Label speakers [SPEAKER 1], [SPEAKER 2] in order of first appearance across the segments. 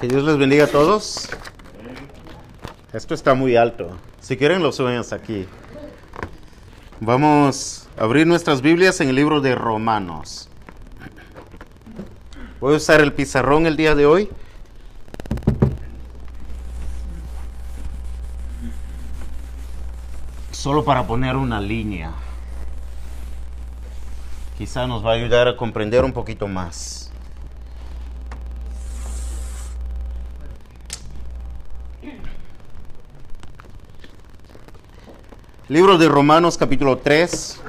[SPEAKER 1] Que Dios les bendiga a todos. Esto está muy alto. Si quieren lo suben hasta aquí. Vamos a abrir nuestras Biblias en el libro de Romanos. Voy a usar el pizarrón el día de hoy. Solo para poner una línea. Quizá nos va a ayudar a comprender un poquito más. Libro de Romanos capítulo 3.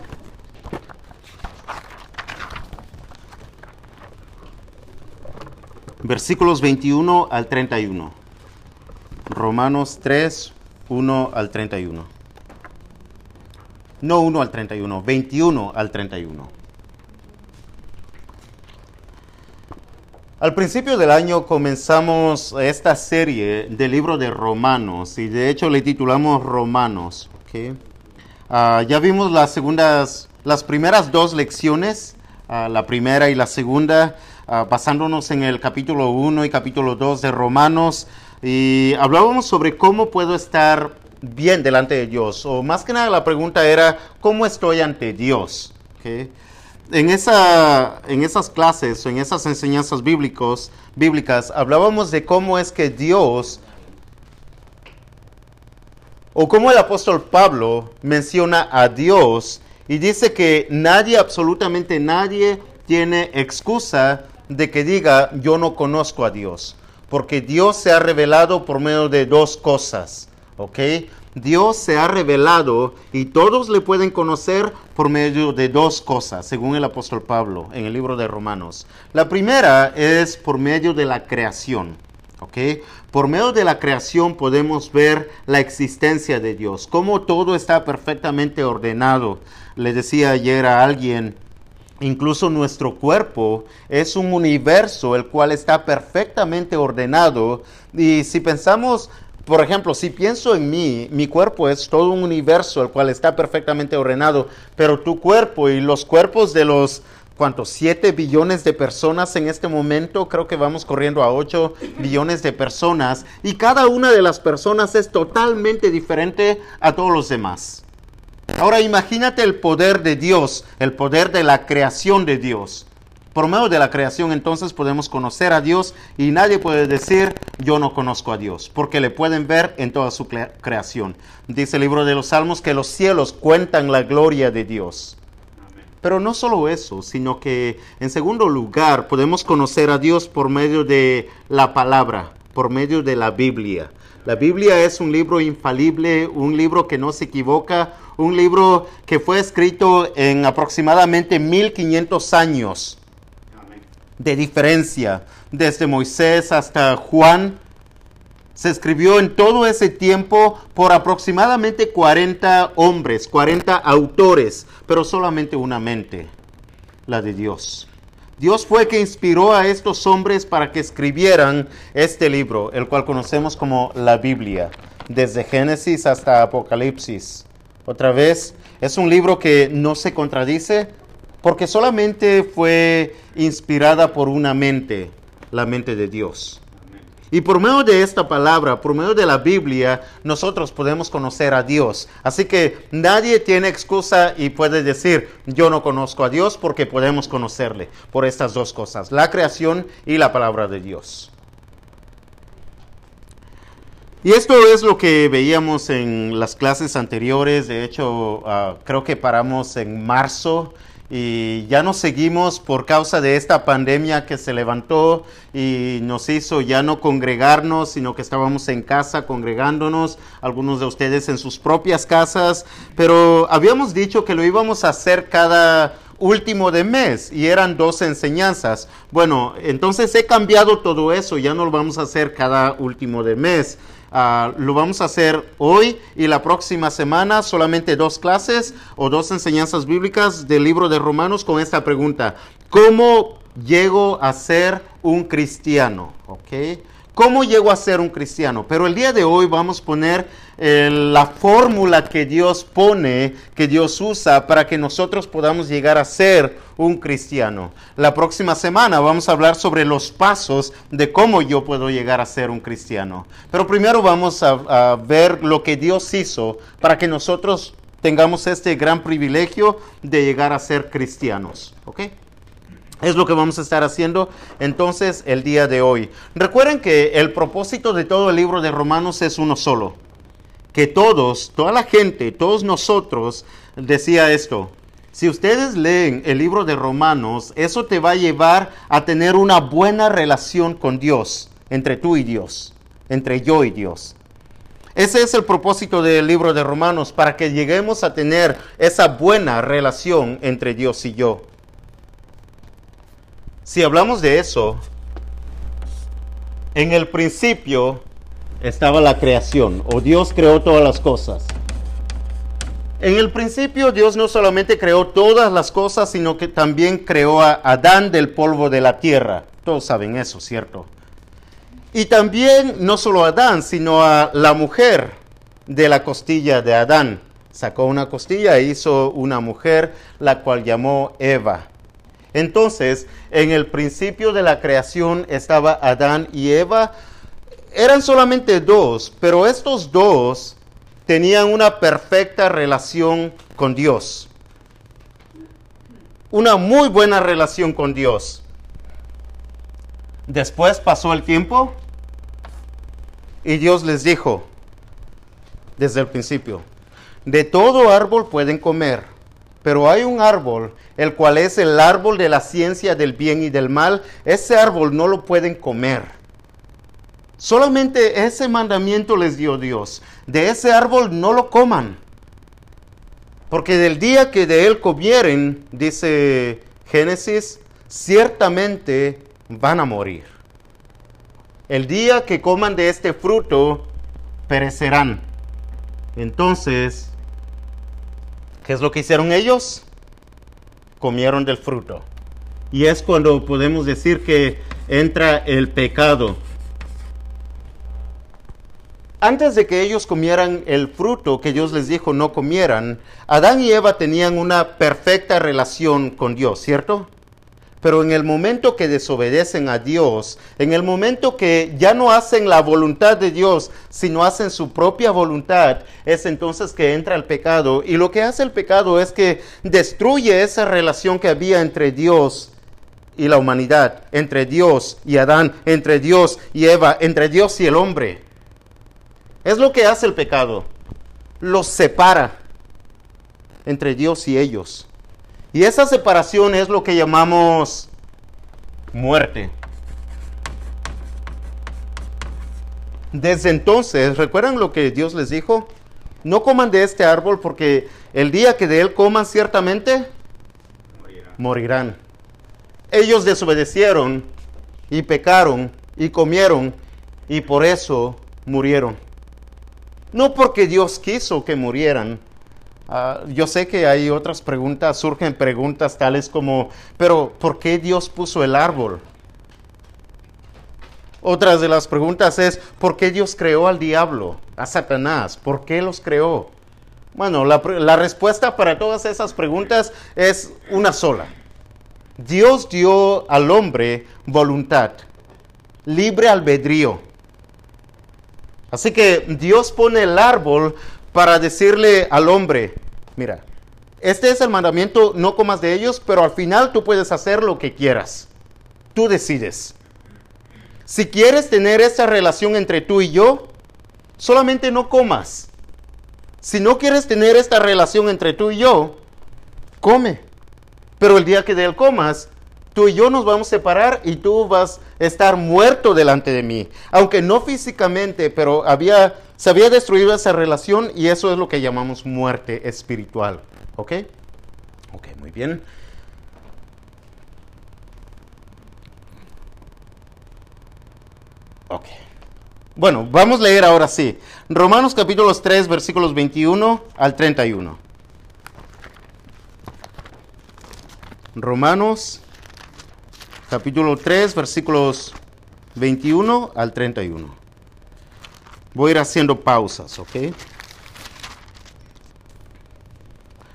[SPEAKER 1] Versículos 21 al 31. Romanos 3, 1 al 31. No 1 al 31, 21 al 31. Al principio del año comenzamos esta serie del libro de Romanos y de hecho le titulamos Romanos. ¿okay? Uh, ya vimos las primeras dos lecciones, uh, la primera y la segunda, uh, basándonos en el capítulo 1 y capítulo 2 de Romanos, y hablábamos sobre cómo puedo estar bien delante de Dios, o más que nada la pregunta era, ¿cómo estoy ante Dios? En esas clases, en esas enseñanzas bíblicos, bíblicas, hablábamos de cómo es que Dios o como el apóstol Pablo menciona a Dios y dice que nadie, absolutamente nadie, tiene excusa de que diga yo no conozco a Dios, porque Dios se ha revelado por medio de dos cosas, ¿ok? Dios se ha revelado y todos le pueden conocer por medio de dos cosas, según el apóstol Pablo en el libro de Romanos. La primera es por medio de la creación. ¿Ok? Por medio de la creación podemos ver la existencia de Dios, cómo todo está perfectamente ordenado. Le decía ayer a alguien, incluso nuestro cuerpo es un universo el cual está perfectamente ordenado. Y si pensamos, por ejemplo, si pienso en mí, mi cuerpo es todo un universo el cual está perfectamente ordenado, pero tu cuerpo y los cuerpos de los ¿cuántos? 7 billones de personas en este momento, creo que vamos corriendo a 8 billones de personas y cada una de las personas es totalmente diferente a todos los demás. Ahora imagínate el poder de Dios, el poder de la creación de Dios. Por medio de la creación entonces podemos conocer a Dios y nadie puede decir yo no conozco a Dios, porque le pueden ver en toda su creación. Dice el libro de los Salmos que los cielos cuentan la gloria de Dios. Pero no solo eso, sino que en segundo lugar podemos conocer a Dios por medio de la palabra, por medio de la Biblia. La Biblia es un libro infalible, un libro que no se equivoca, un libro que fue escrito en aproximadamente 1500 años de diferencia, desde Moisés hasta Juan. Se escribió en todo ese tiempo por aproximadamente 40 hombres, 40 autores, pero solamente una mente, la de Dios. Dios fue que inspiró a estos hombres para que escribieran este libro, el cual conocemos como la Biblia, desde Génesis hasta Apocalipsis. Otra vez, es un libro que no se contradice porque solamente fue inspirada por una mente, la mente de Dios. Y por medio de esta palabra, por medio de la Biblia, nosotros podemos conocer a Dios. Así que nadie tiene excusa y puede decir, yo no conozco a Dios porque podemos conocerle por estas dos cosas, la creación y la palabra de Dios. Y esto es lo que veíamos en las clases anteriores. De hecho, uh, creo que paramos en marzo y ya no seguimos por causa de esta pandemia que se levantó y nos hizo ya no congregarnos, sino que estábamos en casa congregándonos, algunos de ustedes en sus propias casas, pero habíamos dicho que lo íbamos a hacer cada último de mes y eran dos enseñanzas. Bueno, entonces he cambiado todo eso, ya no lo vamos a hacer cada último de mes. Uh, lo vamos a hacer hoy y la próxima semana, solamente dos clases o dos enseñanzas bíblicas del libro de Romanos con esta pregunta. ¿Cómo llego a ser un cristiano? ¿Okay? ¿Cómo llego a ser un cristiano? Pero el día de hoy vamos a poner la fórmula que Dios pone, que Dios usa para que nosotros podamos llegar a ser un cristiano. La próxima semana vamos a hablar sobre los pasos de cómo yo puedo llegar a ser un cristiano. Pero primero vamos a, a ver lo que Dios hizo para que nosotros tengamos este gran privilegio de llegar a ser cristianos. ¿Ok? Es lo que vamos a estar haciendo entonces el día de hoy. Recuerden que el propósito de todo el libro de Romanos es uno solo. Que todos, toda la gente, todos nosotros, decía esto. Si ustedes leen el libro de Romanos, eso te va a llevar a tener una buena relación con Dios, entre tú y Dios, entre yo y Dios. Ese es el propósito del libro de Romanos, para que lleguemos a tener esa buena relación entre Dios y yo. Si hablamos de eso, en el principio estaba la creación, o Dios creó todas las cosas. En el principio Dios no solamente creó todas las cosas, sino que también creó a Adán del polvo de la tierra. Todos saben eso, ¿cierto? Y también no solo a Adán, sino a la mujer de la costilla de Adán. Sacó una costilla e hizo una mujer, la cual llamó Eva. Entonces, en el principio de la creación estaba Adán y Eva. Eran solamente dos, pero estos dos tenían una perfecta relación con Dios. Una muy buena relación con Dios. Después pasó el tiempo y Dios les dijo, desde el principio, de todo árbol pueden comer pero hay un árbol, el cual es el árbol de la ciencia del bien y del mal. Ese árbol no lo pueden comer. Solamente ese mandamiento les dio Dios. De ese árbol no lo coman. Porque del día que de él comieren, dice Génesis, ciertamente van a morir. El día que coman de este fruto, perecerán. Entonces, ¿Qué es lo que hicieron ellos? Comieron del fruto. Y es cuando podemos decir que entra el pecado. Antes de que ellos comieran el fruto que Dios les dijo no comieran, Adán y Eva tenían una perfecta relación con Dios, ¿cierto? Pero en el momento que desobedecen a Dios, en el momento que ya no hacen la voluntad de Dios, sino hacen su propia voluntad, es entonces que entra el pecado. Y lo que hace el pecado es que destruye esa relación que había entre Dios y la humanidad, entre Dios y Adán, entre Dios y Eva, entre Dios y el hombre. Es lo que hace el pecado. Los separa entre Dios y ellos. Y esa separación es lo que llamamos muerte. Desde entonces, ¿recuerdan lo que Dios les dijo? No coman de este árbol porque el día que de él coman ciertamente morirán. Ellos desobedecieron y pecaron y comieron y por eso murieron. No porque Dios quiso que murieran, Ah, yo sé que hay otras preguntas, surgen preguntas tales como, pero ¿por qué Dios puso el árbol? Otras de las preguntas es, ¿por qué Dios creó al diablo, a Satanás? ¿Por qué los creó? Bueno, la, la respuesta para todas esas preguntas es una sola. Dios dio al hombre voluntad, libre albedrío. Así que Dios pone el árbol para decirle al hombre, mira, este es el mandamiento, no comas de ellos, pero al final tú puedes hacer lo que quieras. Tú decides. Si quieres tener esa relación entre tú y yo, solamente no comas. Si no quieres tener esta relación entre tú y yo, come. Pero el día que de él comas, tú y yo nos vamos a separar y tú vas a estar muerto delante de mí. Aunque no físicamente, pero había se había destruido esa relación y eso es lo que llamamos muerte espiritual. ¿Ok? Ok, muy bien. Ok. Bueno, vamos a leer ahora sí. Romanos capítulos 3, versículos 21 al 31. Romanos capítulo 3, versículos 21 al 31. Voy a ir haciendo pausas, ¿ok?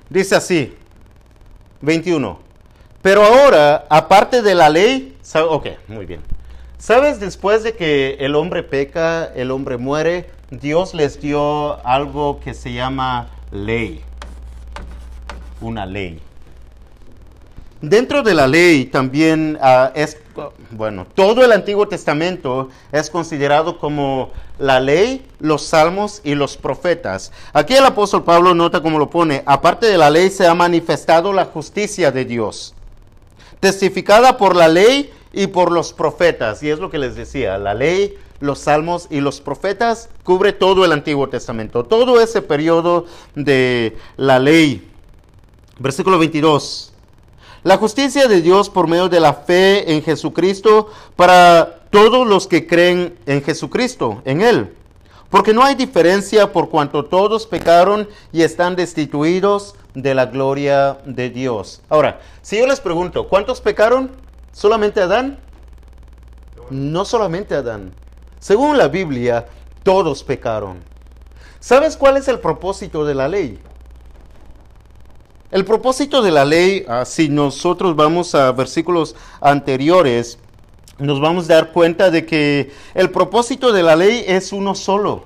[SPEAKER 1] Dice así, 21. Pero ahora, aparte de la ley, ok, muy bien. ¿Sabes después de que el hombre peca, el hombre muere, Dios les dio algo que se llama ley? Una ley. Dentro de la ley también uh, es, bueno, todo el Antiguo Testamento es considerado como la ley, los salmos y los profetas. Aquí el apóstol Pablo nota como lo pone, aparte de la ley se ha manifestado la justicia de Dios, testificada por la ley y por los profetas. Y es lo que les decía, la ley, los salmos y los profetas cubre todo el Antiguo Testamento, todo ese periodo de la ley. Versículo 22. La justicia de Dios por medio de la fe en Jesucristo para todos los que creen en Jesucristo, en Él. Porque no hay diferencia por cuanto todos pecaron y están destituidos de la gloria de Dios. Ahora, si yo les pregunto, ¿cuántos pecaron? ¿Solamente Adán? No solamente Adán. Según la Biblia, todos pecaron. ¿Sabes cuál es el propósito de la ley? El propósito de la ley, ah, si nosotros vamos a versículos anteriores, nos vamos a dar cuenta de que el propósito de la ley es uno solo,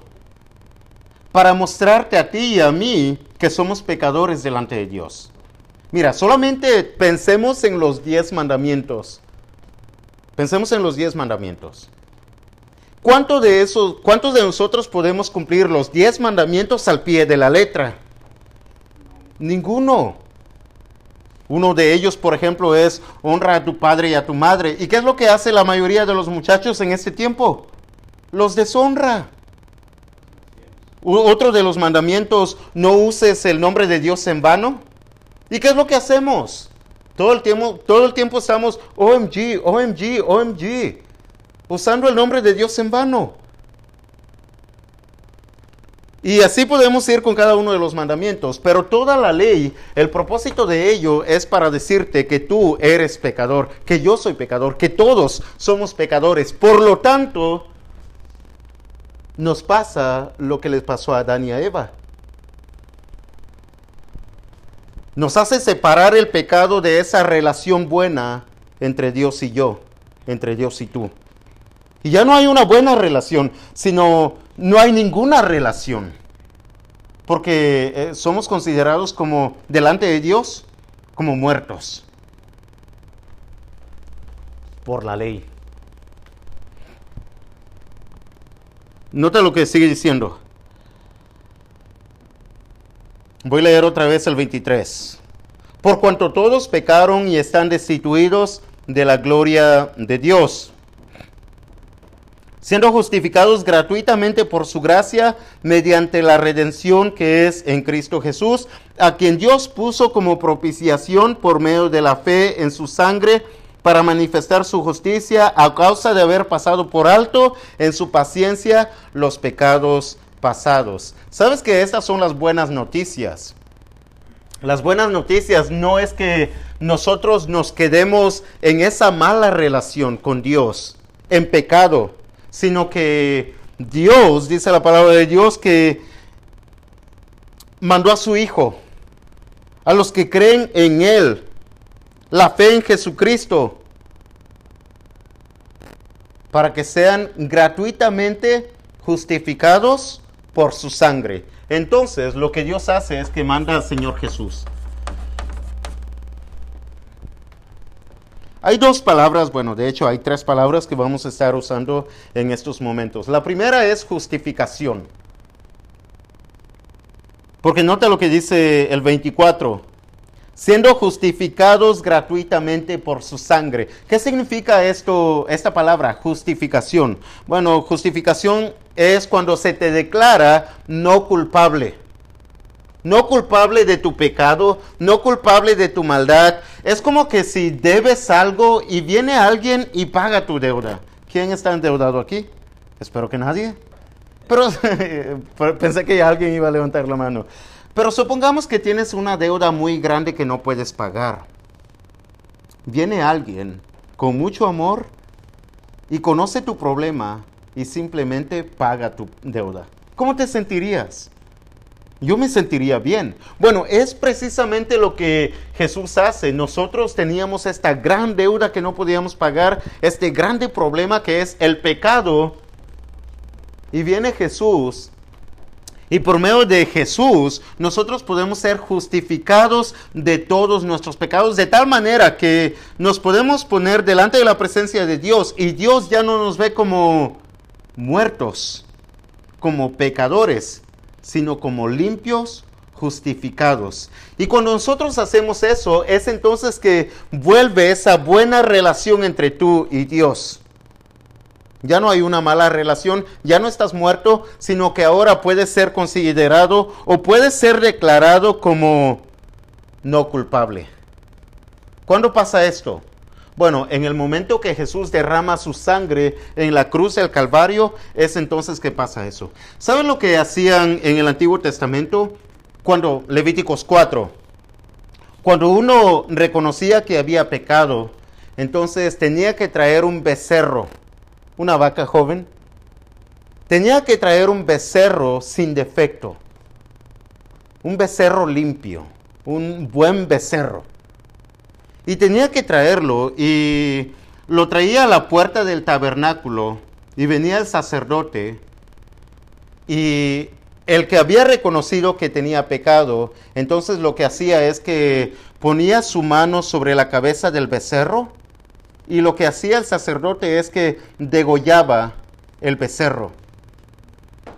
[SPEAKER 1] para mostrarte a ti y a mí que somos pecadores delante de Dios. Mira, solamente pensemos en los diez mandamientos. Pensemos en los diez mandamientos. ¿Cuántos de esos, cuántos de nosotros podemos cumplir los diez mandamientos al pie de la letra? Ninguno. Uno de ellos, por ejemplo, es honra a tu padre y a tu madre. ¿Y qué es lo que hace la mayoría de los muchachos en este tiempo? Los deshonra. Otro de los mandamientos, no uses el nombre de Dios en vano. ¿Y qué es lo que hacemos? Todo el tiempo, todo el tiempo estamos OMG, OMG, OMG, usando el nombre de Dios en vano. Y así podemos ir con cada uno de los mandamientos, pero toda la ley, el propósito de ello es para decirte que tú eres pecador, que yo soy pecador, que todos somos pecadores. Por lo tanto, nos pasa lo que les pasó a Adán y a Eva. nos hace separar el pecado de esa relación buena entre Dios y yo, entre Dios y tú. Y ya no hay una buena relación, sino no hay ninguna relación. Porque eh, somos considerados como delante de Dios como muertos por la ley. Nota lo que sigue diciendo. Voy a leer otra vez el 23. Por cuanto todos pecaron y están destituidos de la gloria de Dios, siendo justificados gratuitamente por su gracia mediante la redención que es en Cristo Jesús, a quien Dios puso como propiciación por medio de la fe en su sangre para manifestar su justicia a causa de haber pasado por alto en su paciencia los pecados pasados. ¿Sabes que estas son las buenas noticias? Las buenas noticias no es que nosotros nos quedemos en esa mala relación con Dios, en pecado, sino que Dios, dice la palabra de Dios, que mandó a su Hijo, a los que creen en Él, la fe en Jesucristo, para que sean gratuitamente justificados por su sangre. Entonces, lo que Dios hace es que manda al Señor Jesús. Hay dos palabras, bueno, de hecho hay tres palabras que vamos a estar usando en estos momentos. La primera es justificación. Porque nota lo que dice el 24 siendo justificados gratuitamente por su sangre. ¿Qué significa esto, esta palabra, justificación? Bueno, justificación es cuando se te declara no culpable. No culpable de tu pecado, no culpable de tu maldad. Es como que si debes algo y viene alguien y paga tu deuda. ¿Quién está endeudado aquí? Espero que nadie. Pero pensé que alguien iba a levantar la mano. Pero supongamos que tienes una deuda muy grande que no puedes pagar. Viene alguien con mucho amor y conoce tu problema y simplemente paga tu deuda. ¿Cómo te sentirías? Yo me sentiría bien. Bueno, es precisamente lo que Jesús hace. Nosotros teníamos esta gran deuda que no podíamos pagar, este grande problema que es el pecado. Y viene Jesús. Y por medio de Jesús nosotros podemos ser justificados de todos nuestros pecados de tal manera que nos podemos poner delante de la presencia de Dios y Dios ya no nos ve como muertos, como pecadores, sino como limpios, justificados. Y cuando nosotros hacemos eso, es entonces que vuelve esa buena relación entre tú y Dios. Ya no hay una mala relación, ya no estás muerto, sino que ahora puedes ser considerado o puedes ser declarado como no culpable. ¿Cuándo pasa esto? Bueno, en el momento que Jesús derrama su sangre en la cruz del Calvario, es entonces que pasa eso. ¿Saben lo que hacían en el Antiguo Testamento? Cuando, Levíticos 4, cuando uno reconocía que había pecado, entonces tenía que traer un becerro, una vaca joven, tenía que traer un becerro sin defecto, un becerro limpio, un buen becerro. Y tenía que traerlo y lo traía a la puerta del tabernáculo y venía el sacerdote y el que había reconocido que tenía pecado, entonces lo que hacía es que ponía su mano sobre la cabeza del becerro y lo que hacía el sacerdote es que degollaba el becerro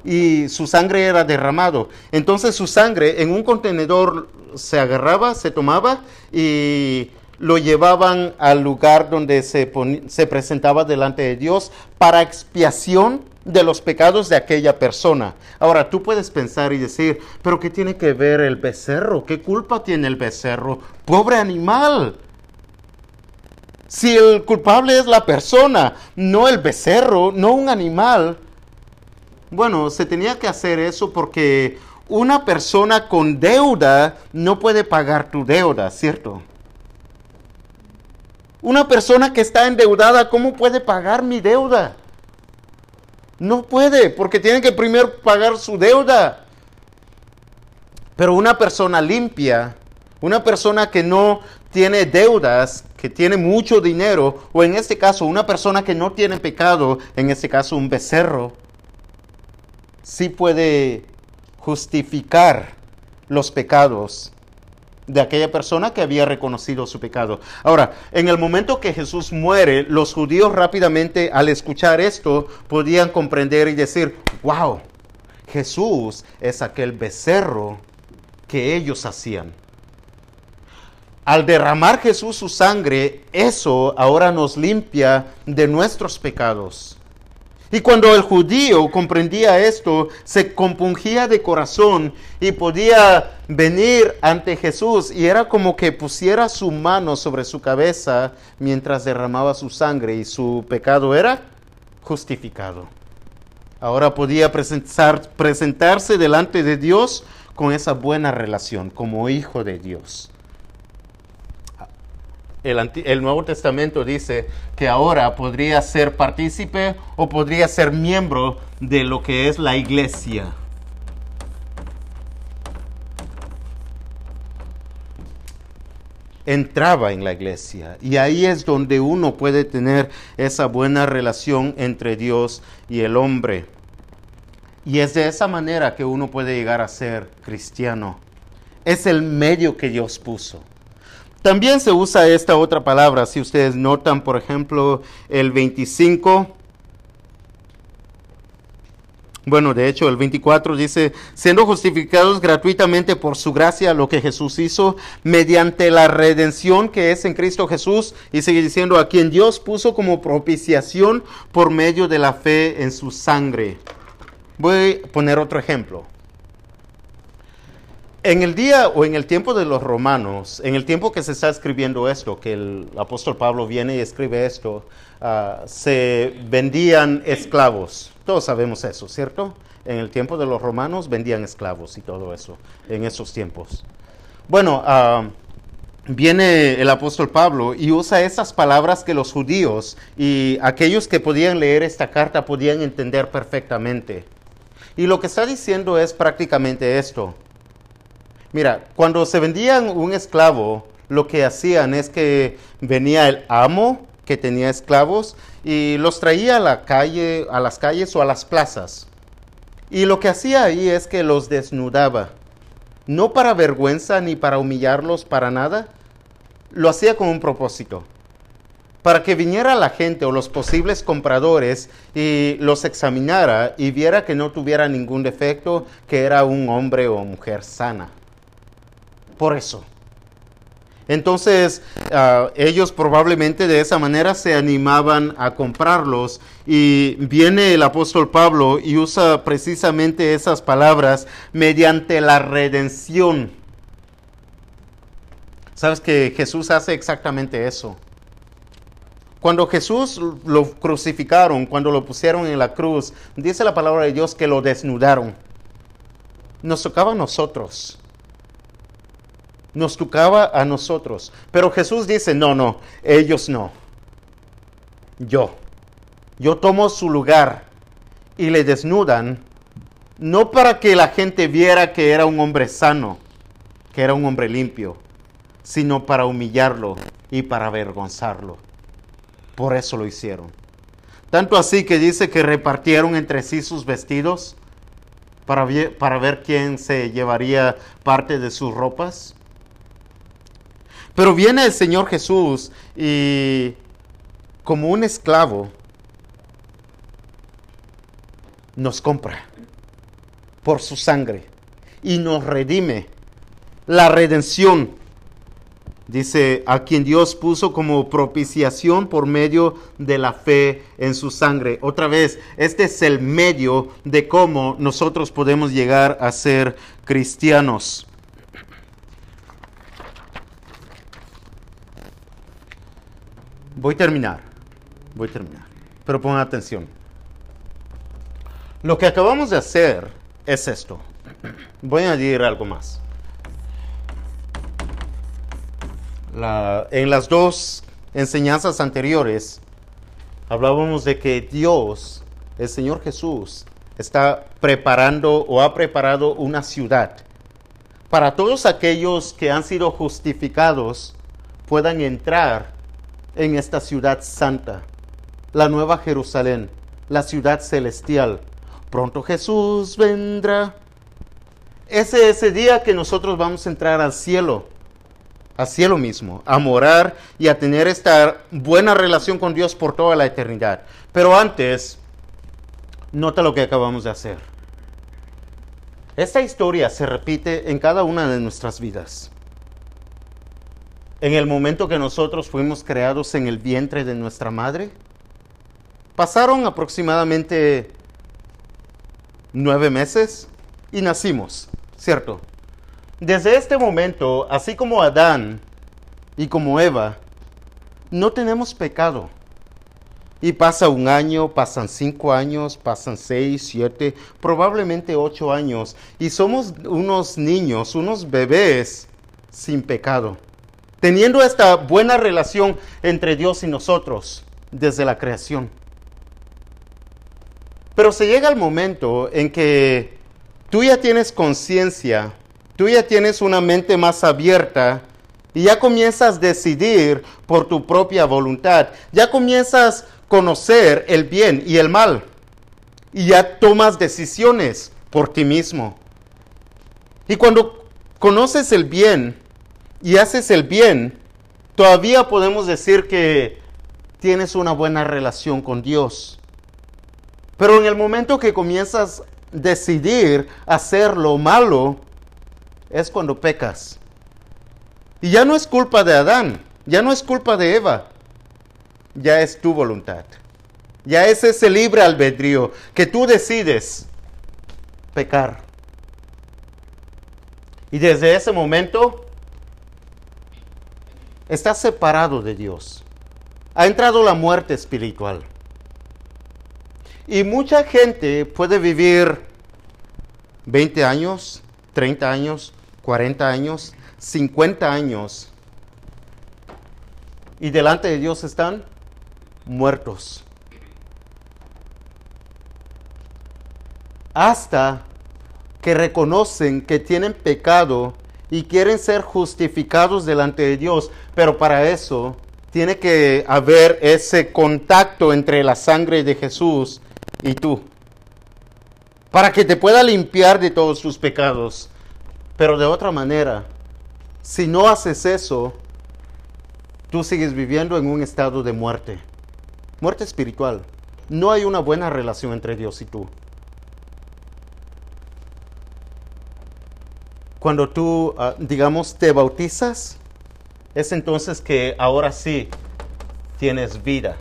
[SPEAKER 1] y su sangre era derramado. Entonces su sangre en un contenedor se agarraba, se tomaba y lo llevaban al lugar donde se, se presentaba delante de Dios para expiación de los pecados de aquella persona. Ahora, tú puedes pensar y decir, pero ¿qué tiene que ver el becerro? ¿Qué culpa tiene el becerro? Pobre animal. Si el culpable es la persona, no el becerro, no un animal. Bueno, se tenía que hacer eso porque una persona con deuda no puede pagar tu deuda, ¿cierto? Una persona que está endeudada, ¿cómo puede pagar mi deuda? No puede, porque tiene que primero pagar su deuda. Pero una persona limpia, una persona que no tiene deudas, que tiene mucho dinero, o en este caso una persona que no tiene pecado, en este caso un becerro, sí puede justificar los pecados de aquella persona que había reconocido su pecado. Ahora, en el momento que Jesús muere, los judíos rápidamente al escuchar esto podían comprender y decir, wow, Jesús es aquel becerro que ellos hacían. Al derramar Jesús su sangre, eso ahora nos limpia de nuestros pecados. Y cuando el judío comprendía esto, se compungía de corazón y podía venir ante Jesús y era como que pusiera su mano sobre su cabeza mientras derramaba su sangre y su pecado era justificado. Ahora podía presentarse delante de Dios con esa buena relación como hijo de Dios el, Nuevo Testamento dice que ahora podría ser partícipe o podría ser miembro de lo que es la iglesia. entraba en la iglesia y ahí es donde uno puede tener esa buena relación entre Dios y el hombre. Y es de esa manera que uno puede llegar a ser cristiano. Es el medio que Dios puso. También se usa esta otra palabra, si ustedes notan, por ejemplo, el 25. Bueno, de hecho, el 24 dice, siendo justificados gratuitamente por su gracia, lo que Jesús hizo, mediante la redención que es en Cristo Jesús, y sigue diciendo, a quien Dios puso como propiciación por medio de la fe en su sangre. Voy a poner otro ejemplo. En el día o en el tiempo de los romanos, en el tiempo que se está escribiendo esto, que el apóstol Pablo viene y escribe esto, ah, se vendían esclavos. Todos sabemos eso, ¿cierto? En el tiempo de los romanos vendían esclavos y todo eso, en esos tiempos. Bueno, ah, viene el apóstol Pablo y usa esas palabras que los judíos y aquellos que podían leer esta carta podían entender perfectamente. Y lo que está diciendo es prácticamente esto. Mira, cuando se vendían un esclavo, lo que hacían es que venía el amo que tenía esclavos y los traía a la calle, a las calles o a las plazas. Y lo que hacía ahí es que los desnudaba no para vergüenza ni para humillarlos para nada, lo hacía con un propósito, para que viniera la gente o los posibles compradores y los examinara y viera que no tuviera ningún defecto, que era un hombre o mujer sana. Por eso. Entonces ah, ellos probablemente de esa manera se animaban a comprarlos y viene el apóstol Pablo y usa precisamente esas palabras mediante la redención. Sabes que Jesús hace exactamente eso. Cuando Jesús lo crucificaron, cuando lo pusieron en la cruz, dice la palabra de Dios que lo desnudaron. Nos tocaba a nosotros nos tocaba a nosotros. Pero Jesús dice, no, no, ellos no. Yo. Yo tomo su lugar y le desnudan, no para que la gente viera que era un hombre sano, que era un hombre limpio, sino para humillarlo y para avergonzarlo. Por eso lo hicieron. Tanto así que dice que repartieron entre sí sus vestidos para, para ver quién se llevaría parte de sus ropas. Pero viene el Señor Jesús y como un esclavo nos compra por su sangre y nos redime. La redención, dice, a quien Dios puso como propiciación por medio de la fe en su sangre. Otra vez, este es el medio de cómo nosotros podemos llegar a ser cristianos. Voy a terminar. Voy a terminar. Pero pongan atención. Lo que acabamos de hacer es esto. Voy a añadir algo más. en las dos enseñanzas anteriores hablábamos de que Dios, el Señor Jesús, está preparando o ha preparado una ciudad para todos aquellos que han sido justificados puedan entrar en esta ciudad santa, la nueva Jerusalén, la ciudad celestial. Pronto Jesús vendrá. Ese es ese día que nosotros vamos a entrar al cielo, al cielo mismo, a morar y a tener esta buena relación con Dios por toda la eternidad. Pero antes, nota lo que acabamos de hacer. Esta historia se repite en cada una de nuestras vidas en el momento que nosotros fuimos creados en el vientre de nuestra madre? Pasaron aproximadamente nueve meses y nacimos, ¿cierto? Desde este momento, así como Adán y como Eva, no tenemos pecado. Y pasa un año, pasan cinco años, pasan seis, siete, probablemente ocho años. Y somos unos niños, unos bebés sin pecado teniendo esta buena relación entre Dios y nosotros desde la creación. Pero se llega el momento en que tú ya tienes conciencia, tú ya tienes una mente más abierta y ya comienzas a decidir por tu propia voluntad, ya comienzas a conocer el bien y el mal y ya tomas decisiones por ti mismo. Y cuando conoces el bien, y haces el bien, todavía podemos decir que tienes una buena relación con Dios. Pero en el momento que comienzas a decidir hacer lo malo, es cuando pecas. Y ya no es culpa de Adán, ya no es culpa de Eva, ya es tu voluntad. Ya es ese libre albedrío que tú decides pecar. Y desde ese momento está separado de Dios. Ha entrado la muerte espiritual. Y mucha gente puede vivir 20 años, 30 años, 40 años, 50 años y delante de Dios están muertos. Hasta que reconocen que tienen pecado y quieren ser justificados delante de Dios, pero para eso tiene que haber ese contacto entre la sangre de Jesús y tú, para que te pueda limpiar de todos tus pecados. Pero de otra manera, si no haces eso, tú sigues viviendo en un estado de muerte, muerte espiritual. No hay una buena relación entre Dios y tú. Cuando tú, ah, digamos, te bautizas, es entonces que ahora sí tienes vida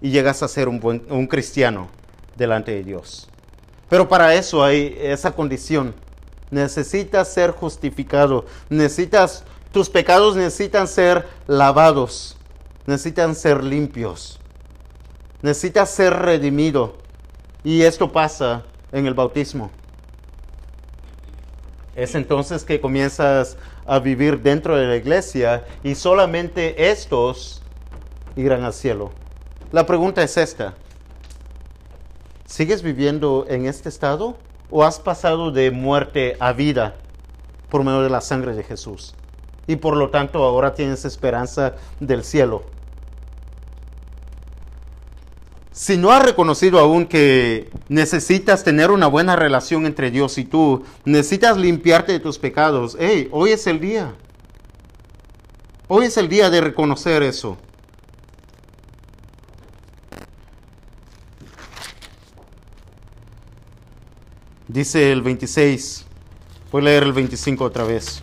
[SPEAKER 1] y llegas a ser un, buen, un cristiano delante de Dios. Pero para eso hay esa condición. Necesitas ser justificado. Necesitas, tus pecados necesitan ser lavados. Necesitan ser limpios. Necesitas ser redimido. Y esto pasa en el bautismo. Es entonces que comienzas a vivir dentro de la iglesia y solamente estos irán al cielo. La pregunta es esta. ¿Sigues viviendo en este estado o has pasado de muerte a vida por medio de la sangre de Jesús? Y por lo tanto ahora tienes esperanza del cielo. Si no has reconocido aún que necesitas tener una buena relación entre Dios y tú, necesitas limpiarte de tus pecados, hey, hoy es el día. Hoy es el día de reconocer eso. Dice el 26, voy a leer el 25 otra vez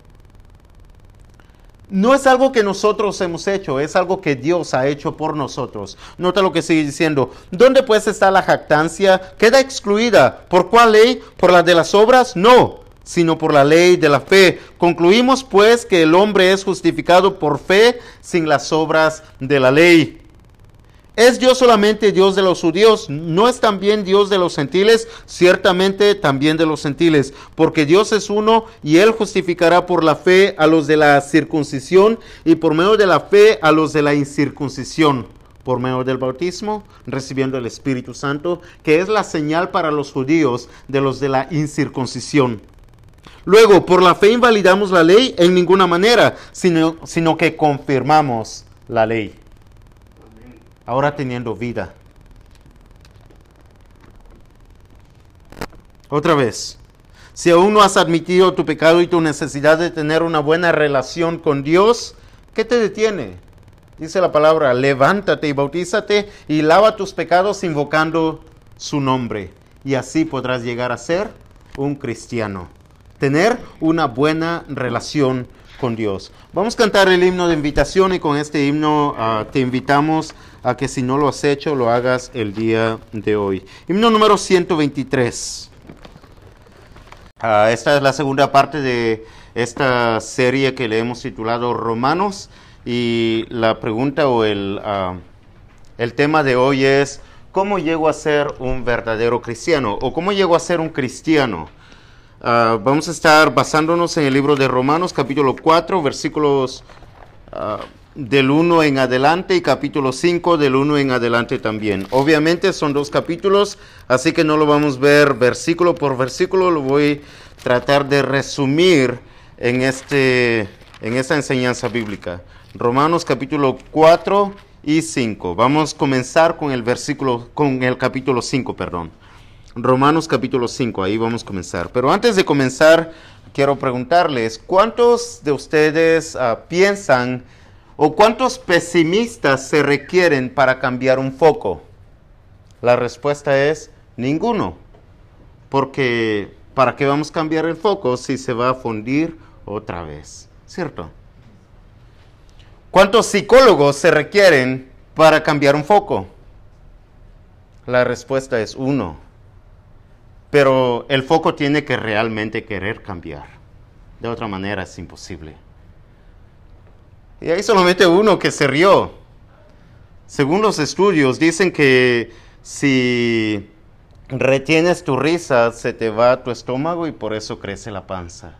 [SPEAKER 1] No es algo que nosotros hemos hecho, es algo que Dios ha hecho por nosotros. Nota lo que sigue diciendo. ¿Dónde pues está la jactancia? Queda excluida. ¿Por cuál ley? ¿Por la de las obras? No, sino por la ley de la fe. Concluimos pues que el hombre es justificado por fe sin las obras de la ley. ¿Es Dios solamente Dios de los judíos? ¿No es también Dios de los gentiles? Ciertamente también de los gentiles, porque Dios es uno y Él justificará por la fe a los de la circuncisión y por medio de la fe a los de la incircuncisión, por medio del bautismo, recibiendo el Espíritu Santo, que es la señal para los judíos de los de la incircuncisión. Luego, por la fe invalidamos la ley en ninguna manera, sino, sino que confirmamos la ley ahora teniendo vida. Otra vez, si aún no has admitido tu pecado y tu necesidad de tener una buena relación con Dios, ¿qué te detiene? Dice la palabra, levántate y bautízate y lava tus pecados invocando su nombre. Y así podrás llegar a ser un cristiano. Tener una buena relación con Dios. Vamos a cantar el himno de invitación y con este himno ah, te invitamos a que si no lo has hecho, lo hagas el día de hoy. Himno número 123. Ah, esta es la segunda parte de esta serie que le hemos titulado Romanos y la pregunta o el, ah, el tema de hoy es ¿cómo llego a ser un verdadero cristiano? o ¿cómo llego a ser un cristiano? Ah, vamos a estar basándonos en el libro de Romanos capítulo 4, versículos uh, del 1 en adelante y capítulo 5 del 1 en adelante también. Obviamente son dos capítulos, así que no lo vamos a ver versículo por versículo, lo voy a tratar de resumir en, este, en esta enseñanza bíblica. Romanos capítulo 4 y 5. Vamos a comenzar con el versículo, con el capítulo 5, perdón. Romanos capítulo 5, ahí vamos a comenzar. Pero antes de comenzar, quiero preguntarles, ¿cuántos de ustedes uh, piensan o cuántos pesimistas se requieren para cambiar un foco? La respuesta es ninguno, porque ¿para qué vamos a cambiar el foco si se va a fundir otra vez? ¿Cierto? ¿Cuántos psicólogos se requieren para cambiar un foco? La respuesta es uno. pero el foco tiene que realmente querer cambiar. De otra manera es imposible. Y hay solamente uno que se rió. Según los estudios, dicen que si retienes tu risa, se te va tu estómago y por eso crece la panza.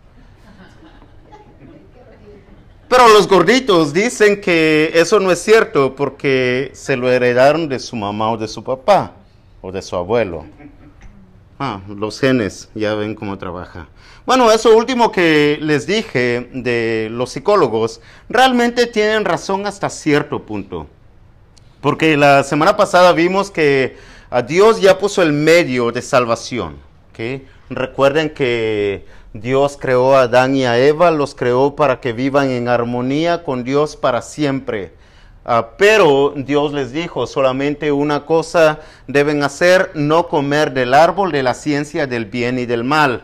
[SPEAKER 1] Pero los gorditos dicen que eso no es cierto porque se lo heredaron de su mamá o de su papá o de su abuelo. Ah, los genes, ya ven cómo trabaja. Bueno, eso último que les dije de los psicólogos, realmente tienen razón hasta cierto punto. Porque la semana pasada vimos que a Dios ya puso el medio de salvación. Recuerden que Dios creó a Adán y a Eva, los creó para que vivan en armonía con Dios para siempre. Ah, pero Dios les dijo, solamente una cosa deben hacer, no comer del árbol de la ciencia del bien y del mal.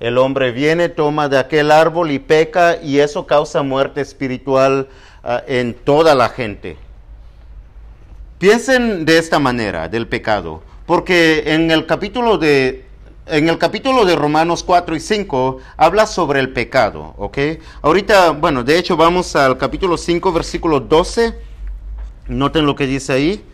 [SPEAKER 1] El hombre viene, toma de aquel árbol y peca y eso causa muerte espiritual ah, en toda la gente. Piensen de esta manera del pecado, porque en el capítulo de en el capítulo de Romanos 4 y 5 habla sobre el pecado, ¿ok? Ahorita, bueno, de hecho vamos al capítulo 5, versículo 12. Noten lo que dice ahí.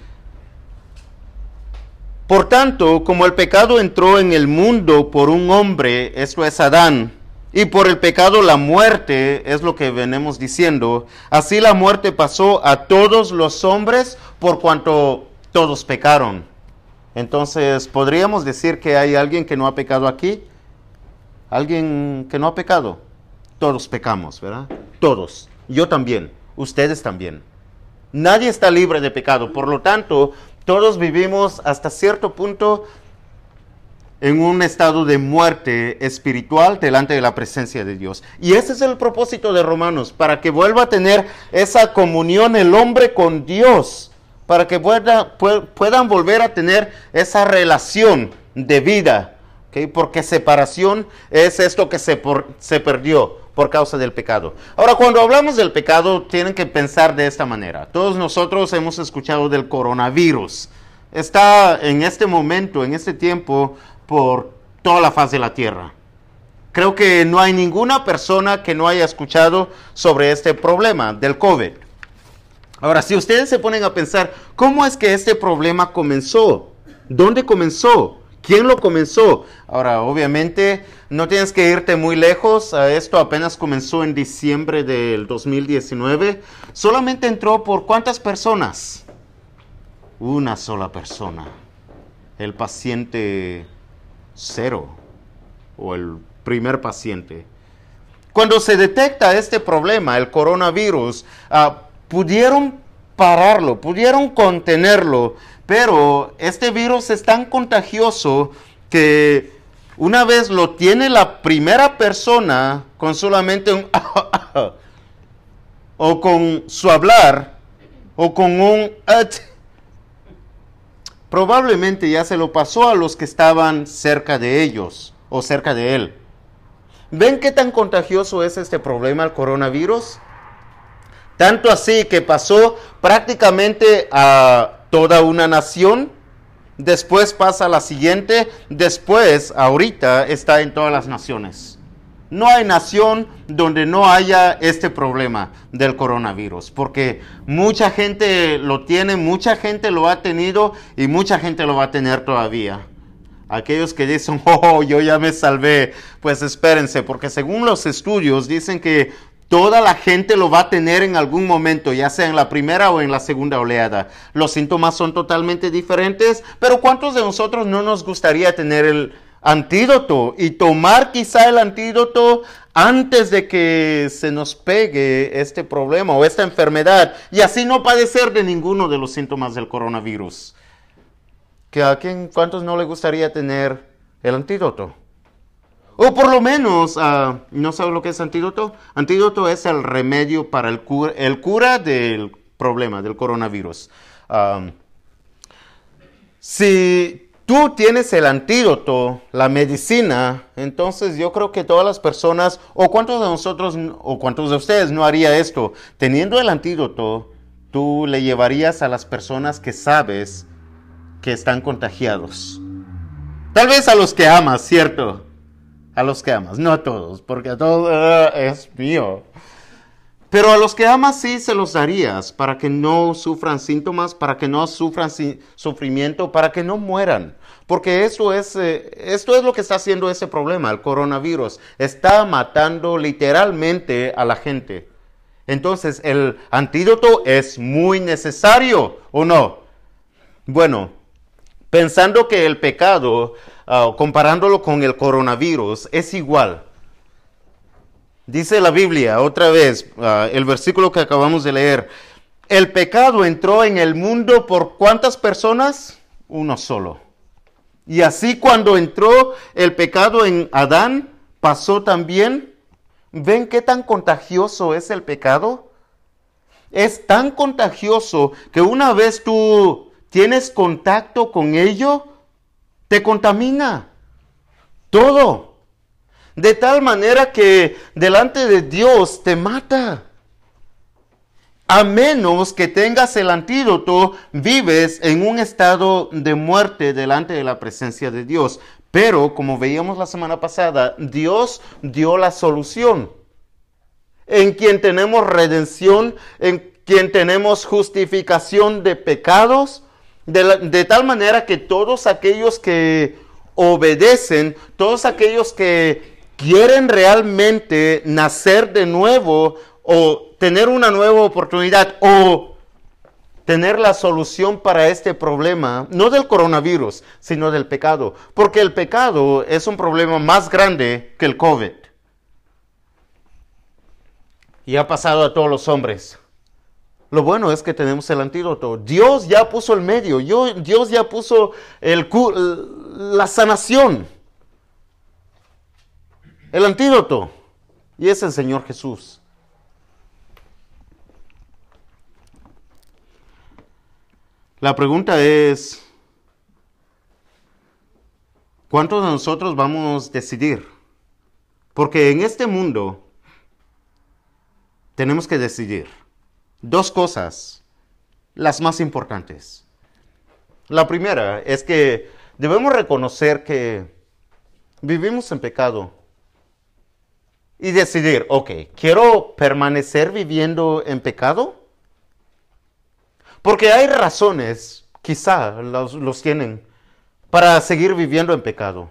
[SPEAKER 1] Por tanto, como el pecado entró en el mundo por un hombre, esto es Adán, y por el pecado la muerte, es lo que venimos diciendo, así la muerte pasó a todos los hombres por cuanto todos pecaron. Entonces, ¿podríamos decir que hay alguien que no ha pecado aquí? ¿Alguien que no ha pecado? Todos pecamos, ¿verdad? Todos. Yo también. Ustedes también. Nadie está libre de pecado. Por lo tanto, todos vivimos hasta cierto punto en un estado de muerte espiritual delante de la presencia de Dios. Y ese es el propósito de Romanos, para que vuelva a tener esa comunión el hombre con Dios para que puedan volver a tener esa relación de vida, porque separación es esto que se, se perdió por causa del pecado. Ahora, cuando hablamos del pecado, tienen que pensar de esta manera. Todos nosotros hemos escuchado del coronavirus. Está en este momento, en este tiempo, por toda la faz de la tierra. Creo que no hay ninguna persona que no haya escuchado sobre este problema del COVID. Ahora, si ustedes se ponen a pensar, ¿cómo es que este problema comenzó? ¿Dónde comenzó? ¿Quién lo comenzó? Ahora, obviamente, no tienes que irte muy lejos. Esto apenas comenzó en diciembre del 2019. Solamente entró por cuántas personas? Una sola persona. El paciente cero o el primer paciente. Cuando se detecta este problema, el coronavirus, uh, pudieron pararlo, pudieron contenerlo, pero este virus es tan contagioso que una vez lo tiene la primera persona con solamente un o con su hablar o con un probablemente ya se lo pasó a los que estaban cerca de ellos o cerca de él. ¿Ven qué tan contagioso es este problema, el coronavirus? Tanto así que pasó prácticamente a toda una nación. Después pasa a la siguiente. Después, ahorita, está en todas las naciones. No hay nación donde no haya este problema del coronavirus, porque mucha gente lo tiene, mucha gente lo ha tenido y mucha gente lo va a tener todavía. Aquellos que dicen, oh, yo ya me salvé, pues espérense, porque según los estudios dicen que Toda la gente lo va a tener en algún momento, ya sea en la primera o en la segunda oleada. Los síntomas son totalmente diferentes, pero ¿cuántos de nosotros no nos gustaría tener el antídoto y tomar quizá el antídoto antes de que se nos pegue este problema o esta enfermedad y así no padecer de ninguno de los síntomas del coronavirus? ¿Que ¿A quién, cuántos no le gustaría tener el antídoto? O por lo menos, ah, ¿no sabe lo que es antídoto? Antídoto es el remedio para el cura, el cura del problema, del coronavirus. si tú tienes el antídoto, la medicina, entonces yo creo que todas las personas, o cuántos de nosotros, o cuántos de ustedes no haría esto, teniendo el antídoto, tú le llevarías a las personas que sabes que están contagiados Tal vez a los que amas, ¿cierto? A los que amas, no a todos, porque a todos ah, es mío. Pero a los que amas sí se los darías para que no sufran síntomas, para que no sufran sufrimiento, para que no mueran. Porque eso es, eh, esto es lo que está haciendo ese problema, el coronavirus. Está matando literalmente a la gente. Entonces, el antídoto es muy necesario, ¿o no? Bueno, pensando que el pecado, ah, comparándolo con el coronavirus, es igual. Dice la Biblia, otra vez, ah, el versículo que acabamos de leer, el pecado entró en el mundo por cuántas personas? Uno solo. Y así cuando entró el pecado en Adán, pasó también. ¿Ven qué tan contagioso es el pecado? Es tan contagioso que una vez tú tienes contacto con ello, te contamina. Todo. De tal manera que delante de Dios te mata. A menos que tengas el antídoto, vives en un estado de muerte delante de la presencia de Dios. Pero, como veíamos la semana pasada, Dios dio la solución. En quien tenemos redención, en quien tenemos justificación de pecados, de, tal manera que todos aquellos que obedecen, todos aquellos que quieren realmente nacer de nuevo o tener una nueva oportunidad o tener la solución para este problema, no del coronavirus, sino del pecado, porque el pecado es un problema más grande que el COVID. Y ha pasado a todos los hombres. Lo bueno es que tenemos el antídoto. Dios ya puso el medio, Dios ya puso la sanación el antídoto. Y es el Señor Jesús. La pregunta es, ¿cuántos de nosotros vamos a decidir? Porque en este mundo tenemos que decidir dos cosas, las más importantes. La primera es que debemos reconocer que vivimos en pecado y decidir, ok, ¿quiero permanecer viviendo en pecado? Porque hay razones, quizá los, tienen, para seguir viviendo en pecado.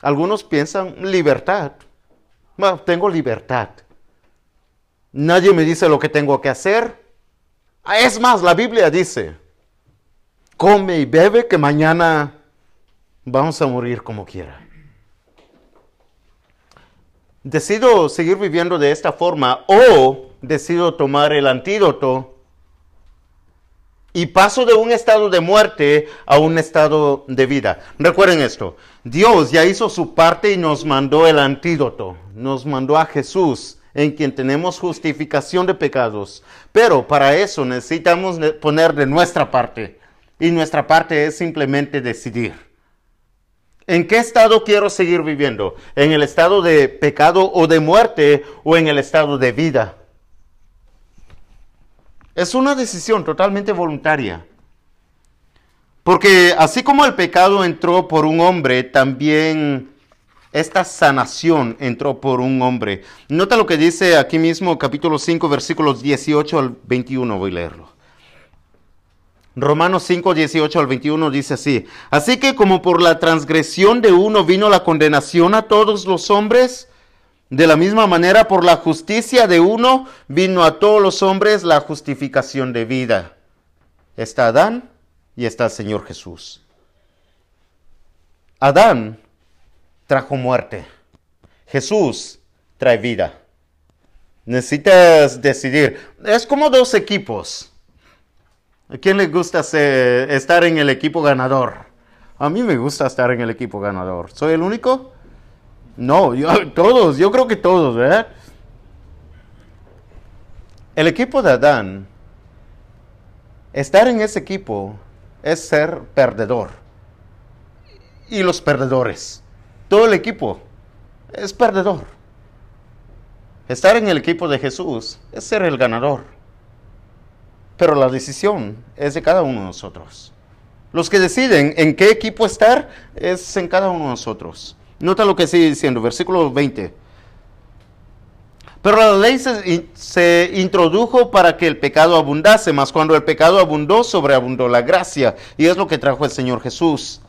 [SPEAKER 1] Algunos piensan libertad. Bueno, tengo libertad. Nadie me dice lo que tengo que hacer. Ah, es más, la Biblia dice, come y bebe que mañana vamos a morir como quiera decido seguir viviendo de esta forma o decido tomar el antídoto y paso de un estado de muerte a un estado de vida. Recuerden esto, Dios ya hizo su parte y nos mandó el antídoto, nos mandó a Jesús en quien tenemos justificación de pecados. Pero para eso necesitamos poner de nuestra parte y nuestra parte es simplemente decidir. ¿En qué estado quiero seguir viviendo? ¿En el estado de pecado o de muerte o en el estado de vida? Es una decisión totalmente voluntaria. Porque así como el pecado entró por un hombre, también esta sanación entró por un hombre. Nota lo que dice aquí mismo capítulo 5 versículos 18 al 21, voy a leerlo. Romanos 5, 18 al 21 dice así, así que como por la transgresión de uno vino la condenación a todos los hombres, de la misma manera por la justicia de uno vino a todos los hombres la justificación de vida. Está Adán y está el Señor Jesús. Adán trajo muerte. Jesús trae vida. Necesitas decidir. Es como dos equipos. ¿A quién le gusta estar en el equipo ganador? A mí me gusta estar en el equipo ganador. ¿Soy el único? No, yo, todos, yo creo que todos, ¿verdad? El equipo de Adán, estar en ese equipo es ser perdedor. Y los perdedores, todo el equipo es perdedor. Estar en el equipo de Jesús es ser el ganador. Pero la decisión es de cada uno de nosotros. Los que deciden en qué equipo estar es en cada uno de nosotros. Nota lo que sigue diciendo, versículo 20. Pero la ley se, se, introdujo para que el pecado abundase, mas cuando el pecado abundó, sobreabundó la gracia. Y es lo que trajo el Señor Jesús.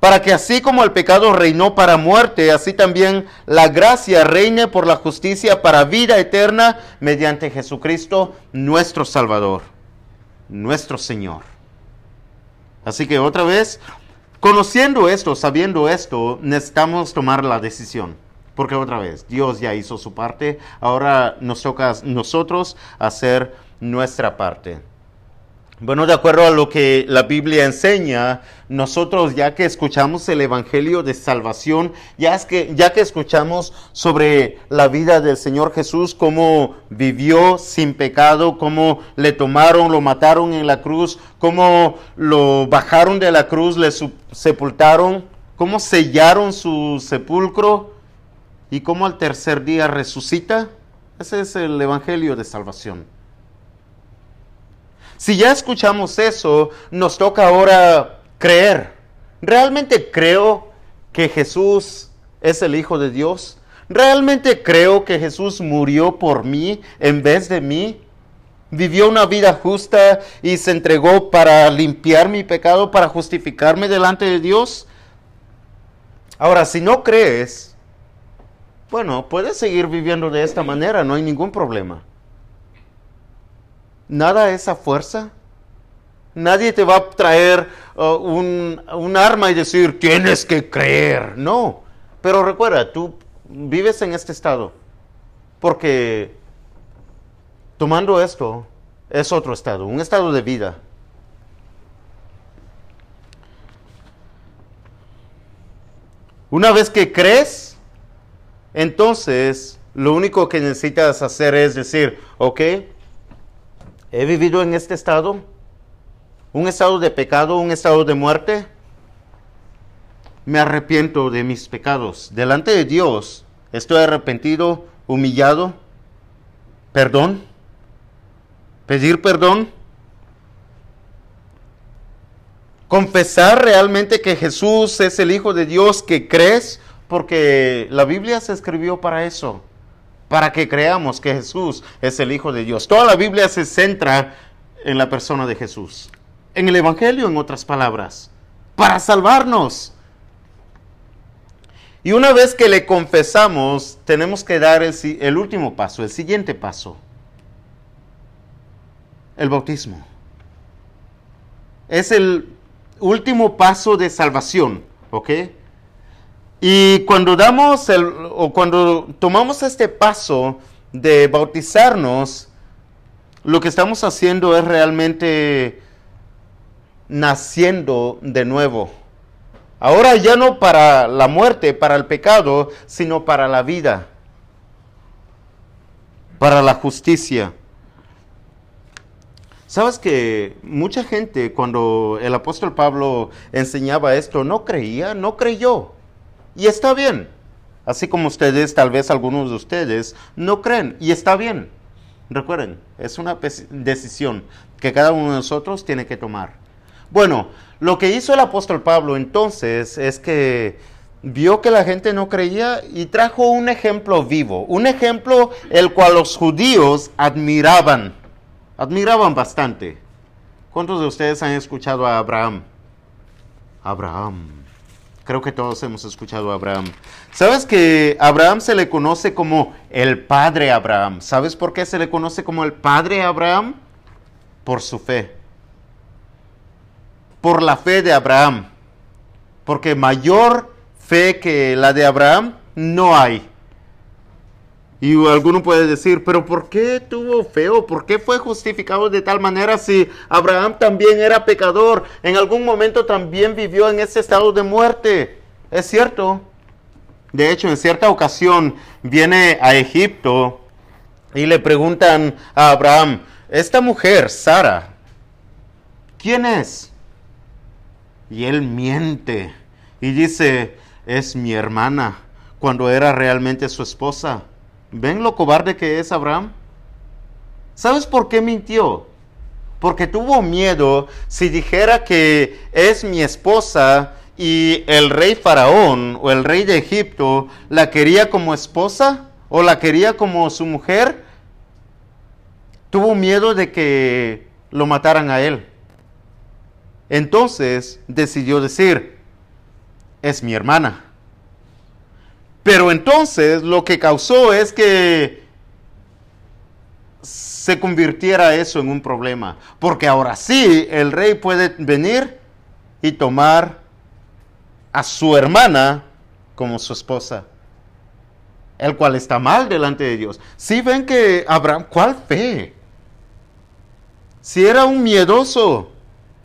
[SPEAKER 1] Para que así como el pecado reinó para muerte, así también la gracia reine por la justicia para vida eterna mediante Jesucristo, nuestro Salvador, nuestro Señor. Así que otra vez, conociendo esto, sabiendo esto, necesitamos tomar la decisión. Porque otra vez, Dios ya hizo su parte, ahora nos toca a nosotros hacer nuestra parte. Bueno, de acuerdo a lo que la Biblia enseña, nosotros ya que escuchamos el Evangelio de Salvación, ya, es que, ya que escuchamos sobre la vida del Señor Jesús, cómo vivió sin pecado, cómo le tomaron, lo mataron en la cruz, cómo lo bajaron de la cruz, le sepultaron, cómo sellaron su sepulcro, y cómo al tercer día resucita. Ese es el Evangelio de Salvación. Si ya escuchamos eso, nos toca ahora creer. ¿Realmente creo que Jesús es el Hijo de Dios? ¿Realmente creo que Jesús murió por mí en vez de mí? Vivió una vida justa y se entregó para limpiar mi pecado, para justificarme delante de Dios. Ahora, si no crees, bueno, puedes seguir viviendo de esta manera, no hay ningún problema. Nada esa fuerza. Nadie te va a traer uh, un, un arma y decir, tienes que creer. No, pero recuerda, tú vives en este estado porque tomando esto es otro estado, un estado de vida. Una vez que crees, entonces, lo único que necesitas hacer es decir, ok, he vivido en este estado, un estado de pecado, un estado de muerte. Me arrepiento de mis pecados. Delante de Dios, estoy arrepentido, humillado. Perdón. Pedir perdón. Confesar realmente que Jesús es el Hijo de Dios que crees porque la Biblia se escribió para eso, para que creamos que Jesús es el Hijo de Dios. Toda la Biblia se centra en la persona de Jesús, en el Evangelio, en otras palabras, para salvarnos. Y una vez que le confesamos, tenemos que dar el, último paso, el siguiente paso, el bautismo. Es el último paso de salvación, ¿ok? Y cuando damos el, o cuando tomamos este paso de bautizarnos, lo que estamos haciendo es realmente naciendo de nuevo. Ahora ya no para la muerte, para el pecado, sino para la vida, para la justicia. Sabes que mucha gente cuando el apóstol Pablo enseñaba esto no creía, no creyó. Y está bien. Así como ustedes, tal vez algunos de ustedes, no creen. Y está bien. Recuerden, es una decisión que cada uno de nosotros tiene que tomar. Bueno, lo que hizo el apóstol Pablo entonces es que vio que la gente no creía y trajo un ejemplo vivo, un ejemplo el cual los judíos admiraban, admiraban bastante. ¿Cuántos de ustedes han escuchado a Abraham? Abraham. Creo que todos hemos escuchado a Abraham. ¿Sabes que Abraham se le conoce como el padre Abraham? ¿Sabes por qué se le conoce como el padre Abraham? Por su fe. Por la fe de Abraham. Porque mayor fe que la de Abraham no hay. Y alguno puede decir, pero ¿por qué tuvo feo? ¿Por qué fue justificado de tal manera si Abraham también era pecador? En algún momento también vivió en ese estado de muerte. Es cierto. De hecho, en cierta ocasión viene a Egipto y le preguntan a Abraham, esta mujer, Sara, ¿quién es? Y él miente y dice, es mi hermana, cuando era realmente su esposa. ¿Ven lo cobarde que es Abraham? ¿Sabes por qué mintió? porque tuvo miedo si dijera que es mi esposa y el rey faraón o el rey de Egipto la quería como esposa o la quería como su mujer, tuvo miedo de que lo mataran a él. Entonces decidió decir, es mi hermana. Pero entonces lo que causó es que se convirtiera eso en un problema. Porque ahora sí, el rey puede venir y tomar a su hermana como su esposa. El cual está mal delante de Dios. Si ven que Abraham, ¿cuál fe? Si era un miedoso,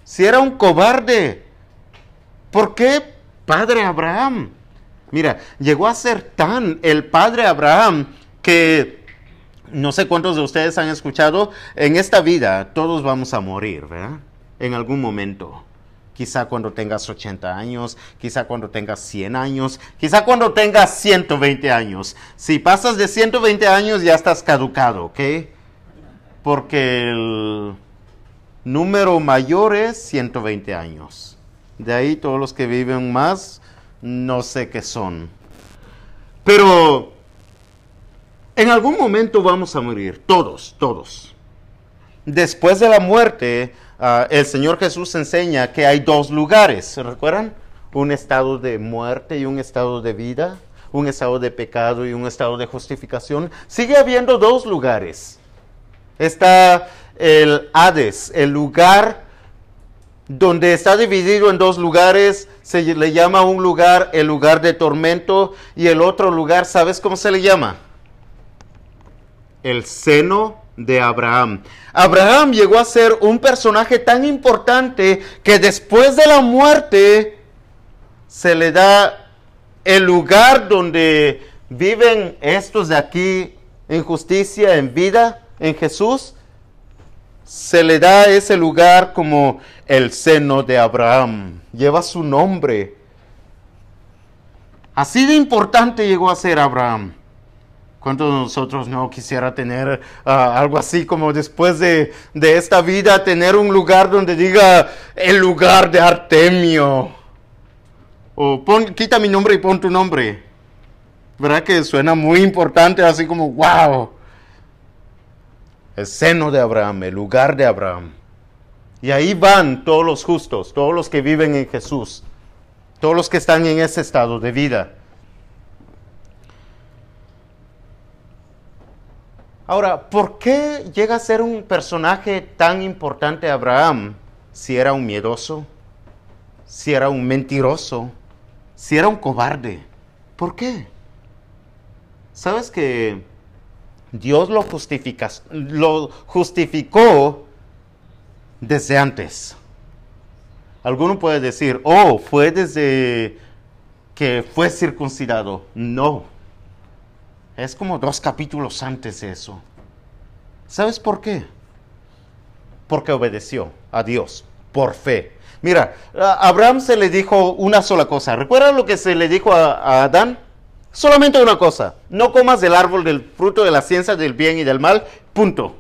[SPEAKER 1] si era un cobarde, ¿por qué padre Abraham? Mira, llegó a ser tan el padre Abraham que no sé cuántos de ustedes han escuchado, en esta vida todos vamos a morir, ¿verdad? En algún momento. Quizá cuando tengas 80 años, quizá cuando tengas 100 años, quizá cuando tengas 120 años. Si pasas de 120 años ya estás caducado, ¿ok? Porque el número mayor es 120 años. De ahí todos los que viven más, no sé qué son. Pero en algún momento vamos a morir, todos, todos. Después de la muerte, ah, el Señor Jesús enseña que hay dos lugares, ¿se recuerdan? Un estado de muerte y un estado de vida, un estado de pecado y un estado de justificación. Sigue habiendo dos lugares. Está el Hades, el lugar donde está dividido en dos lugares, se le llama un lugar el lugar de tormento y el otro lugar, ¿sabes cómo se le llama? el seno de Abraham. Abraham llegó a ser un personaje tan importante que después de la muerte se le da el lugar donde viven estos de aquí en justicia, en vida, en Jesús. Se le da ese lugar como el seno de Abraham. Lleva su nombre. Así de importante llegó a ser Abraham. ¿Cuántos de nosotros no quisiera tener ah, algo así como después de, esta vida, tener un lugar donde diga el lugar de Artemio? O pon, quita mi nombre y pon tu nombre. ¿Verdad que suena muy importante, así como, wow? El seno de Abraham, el lugar de Abraham. Y ahí van todos los justos, todos los que viven en Jesús, todos los que están en ese estado de vida. Ahora, ¿por qué llega a ser un personaje tan importante Abraham si era un miedoso, si era un mentiroso, si era un cobarde? ¿Por qué? ¿Sabes que Dios lo, lo justificó desde antes? Alguno puede decir, oh, fue desde que fue circuncidado. No, es como dos capítulos antes de eso. ¿Sabes por qué? Porque obedeció a Dios por fe. Mira, a Abraham se le dijo una sola cosa. ¿Recuerdan lo que se le dijo a, Adán? Solamente una cosa. No comas del árbol del fruto de la ciencia del bien y del mal. Punto.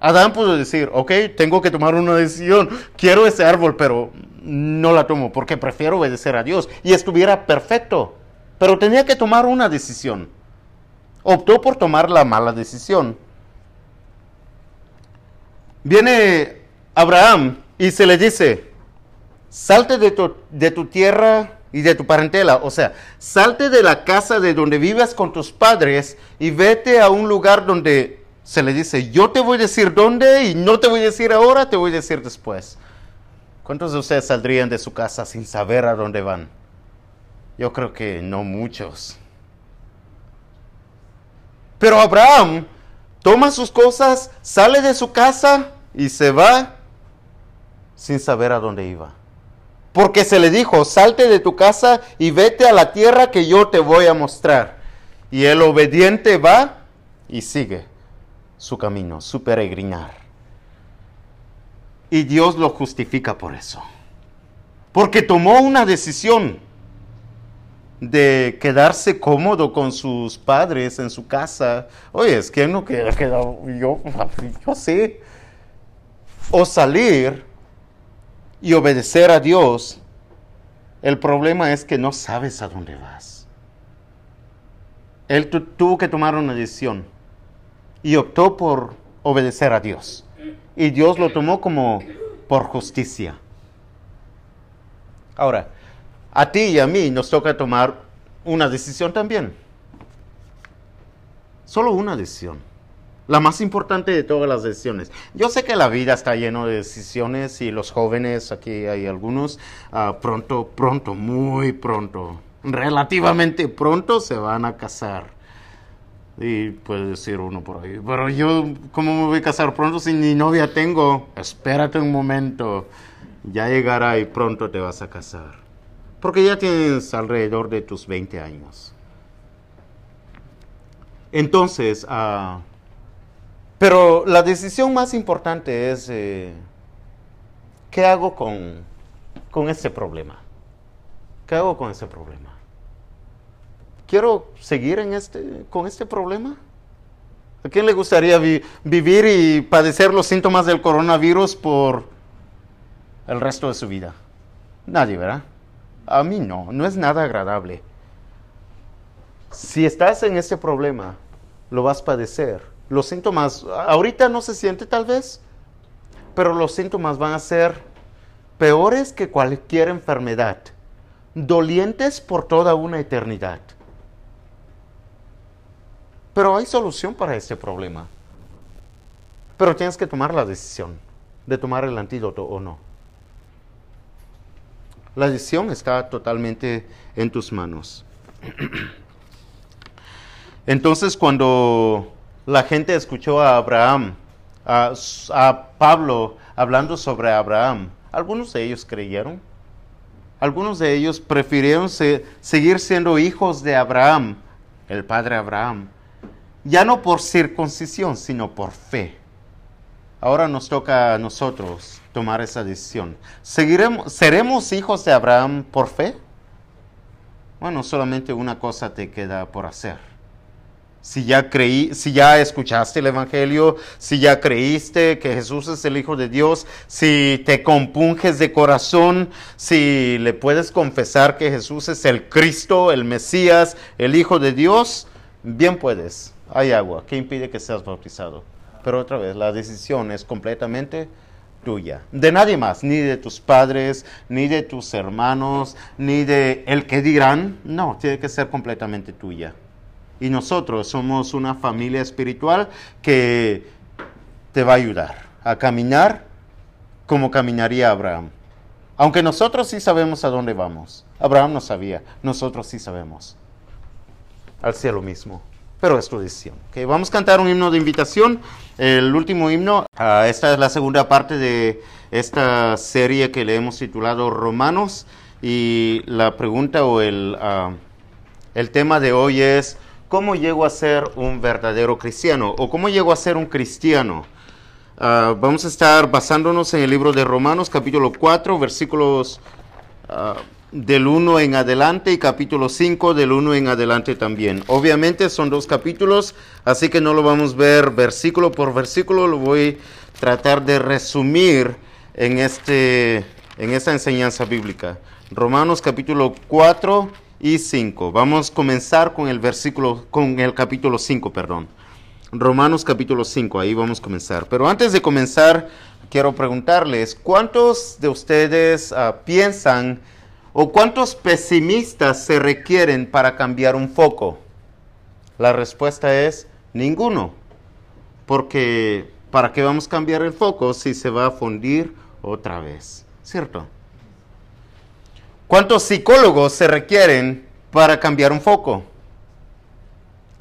[SPEAKER 1] Adán pudo decir, ok, tengo que tomar una decisión. Quiero ese árbol, pero no la tomo porque prefiero obedecer a Dios. Y estuviera perfecto pero tenía que tomar una decisión. Optó por tomar la mala decisión. Viene Abraham y se le dice, salte de tu, de tu tierra y de tu parentela, o sea, salte de la casa de donde vives con tus padres y vete a un lugar donde se le dice, yo te voy a decir dónde y no te voy a decir ahora, te voy a decir después. ¿Cuántos de ustedes saldrían de su casa sin saber a dónde van? Yo creo que no muchos. Pero Abraham toma sus cosas, sale de su casa y se va sin saber a dónde iba. Porque se le dijo, salte de tu casa y vete a la tierra que yo te voy a mostrar. Y el obediente va y sigue su camino, su peregrinar. Y Dios lo justifica por eso. Porque tomó una decisión de quedarse cómodo con sus padres en su casa. Oye, es que no queda quedado, yo, yo sé. o salir y obedecer a Dios, el problema es que no sabes a dónde vas. Él tuvo que tomar una decisión y optó por obedecer a Dios. Y Dios lo tomó como por justicia. Ahora, a ti y a mí nos toca tomar una decisión también. Solo una decisión. La más importante de todas las decisiones. Yo sé que la vida está lleno de decisiones y los jóvenes, aquí hay algunos, ah, pronto, pronto, muy pronto, relativamente pronto se van a casar. Y puede decir uno por ahí, pero yo, ¿cómo me voy a casar pronto si ni novia tengo? Espérate un momento, ya llegará y pronto te vas a casar. Porque ya tienes alrededor de tus 20 años. Entonces, uh, pero la decisión más importante es, eh, ¿qué hago con, con este problema? ¿Qué hago con este problema? ¿Quiero seguir en este, con este problema? ¿A quién le gustaría vivir y padecer los síntomas del coronavirus por el resto de su vida? Nadie, ¿verdad? A mí no, no es nada agradable. Si estás en este problema, lo vas a padecer los síntomas, ahorita no se siente tal vez, pero los síntomas van a ser peores que cualquier enfermedad, dolientes por toda una eternidad. Pero hay solución para este problema. Pero tienes que tomar la decisión de tomar el antídoto o no. La decisión está totalmente en tus manos. Entonces cuando la gente escuchó a Abraham, a, Pablo hablando sobre Abraham. Algunos de ellos creyeron. Algunos de ellos prefirieron seguir siendo hijos de Abraham, el padre Abraham, ya no por circuncisión, sino por fe. Ahora nos toca a nosotros tomar esa decisión. ¿Seguiremos, ¿Seremos hijos de Abraham por fe? Bueno, solamente una cosa te queda por hacer si ya creí, si ya escuchaste el evangelio, si ya creíste que Jesús es el hijo de Dios, si te compunges de corazón, si le puedes confesar que Jesús es el Cristo, el Mesías, el hijo de Dios, bien puedes. Hay agua, ¿qué impide que seas bautizado? Pero otra vez, la decisión es completamente tuya, de nadie más, ni de tus padres, ni de tus hermanos, ni de el que dirán, no, tiene que ser completamente tuya. Y nosotros somos una familia espiritual que te va a ayudar a caminar como caminaría Abraham. Aunque nosotros sí sabemos a dónde vamos. Abraham no sabía, nosotros sí sabemos. Al cielo mismo. Pero es tu decisión. vamos a cantar un himno de invitación. El último himno. Ah, esta es la segunda parte de esta serie que le hemos titulado Romanos. Y la pregunta o el, ah, el tema de hoy es ¿Cómo llego a ser un verdadero cristiano? ¿O cómo llego a ser un cristiano? Ah, vamos a estar basándonos en el libro de Romanos capítulo 4, versículos ah, del 1 en adelante y capítulo 5 del 1 en adelante también. Obviamente son dos capítulos, así que no lo vamos a ver versículo por versículo, lo voy a tratar de resumir en, este, en esta enseñanza bíblica. Romanos capítulo 4 y 5. Vamos a comenzar con el versículo, con el capítulo 5, perdón. Romanos capítulo 5, ahí vamos a comenzar. Pero antes de comenzar, quiero preguntarles, ¿cuántos de ustedes ah, piensan o cuántos pesimistas se requieren para cambiar un foco? La respuesta es ninguno. Porque ¿para qué vamos a cambiar el foco si se va a fundir otra vez? ¿Cierto? ¿Cuántos psicólogos se requieren para cambiar un foco?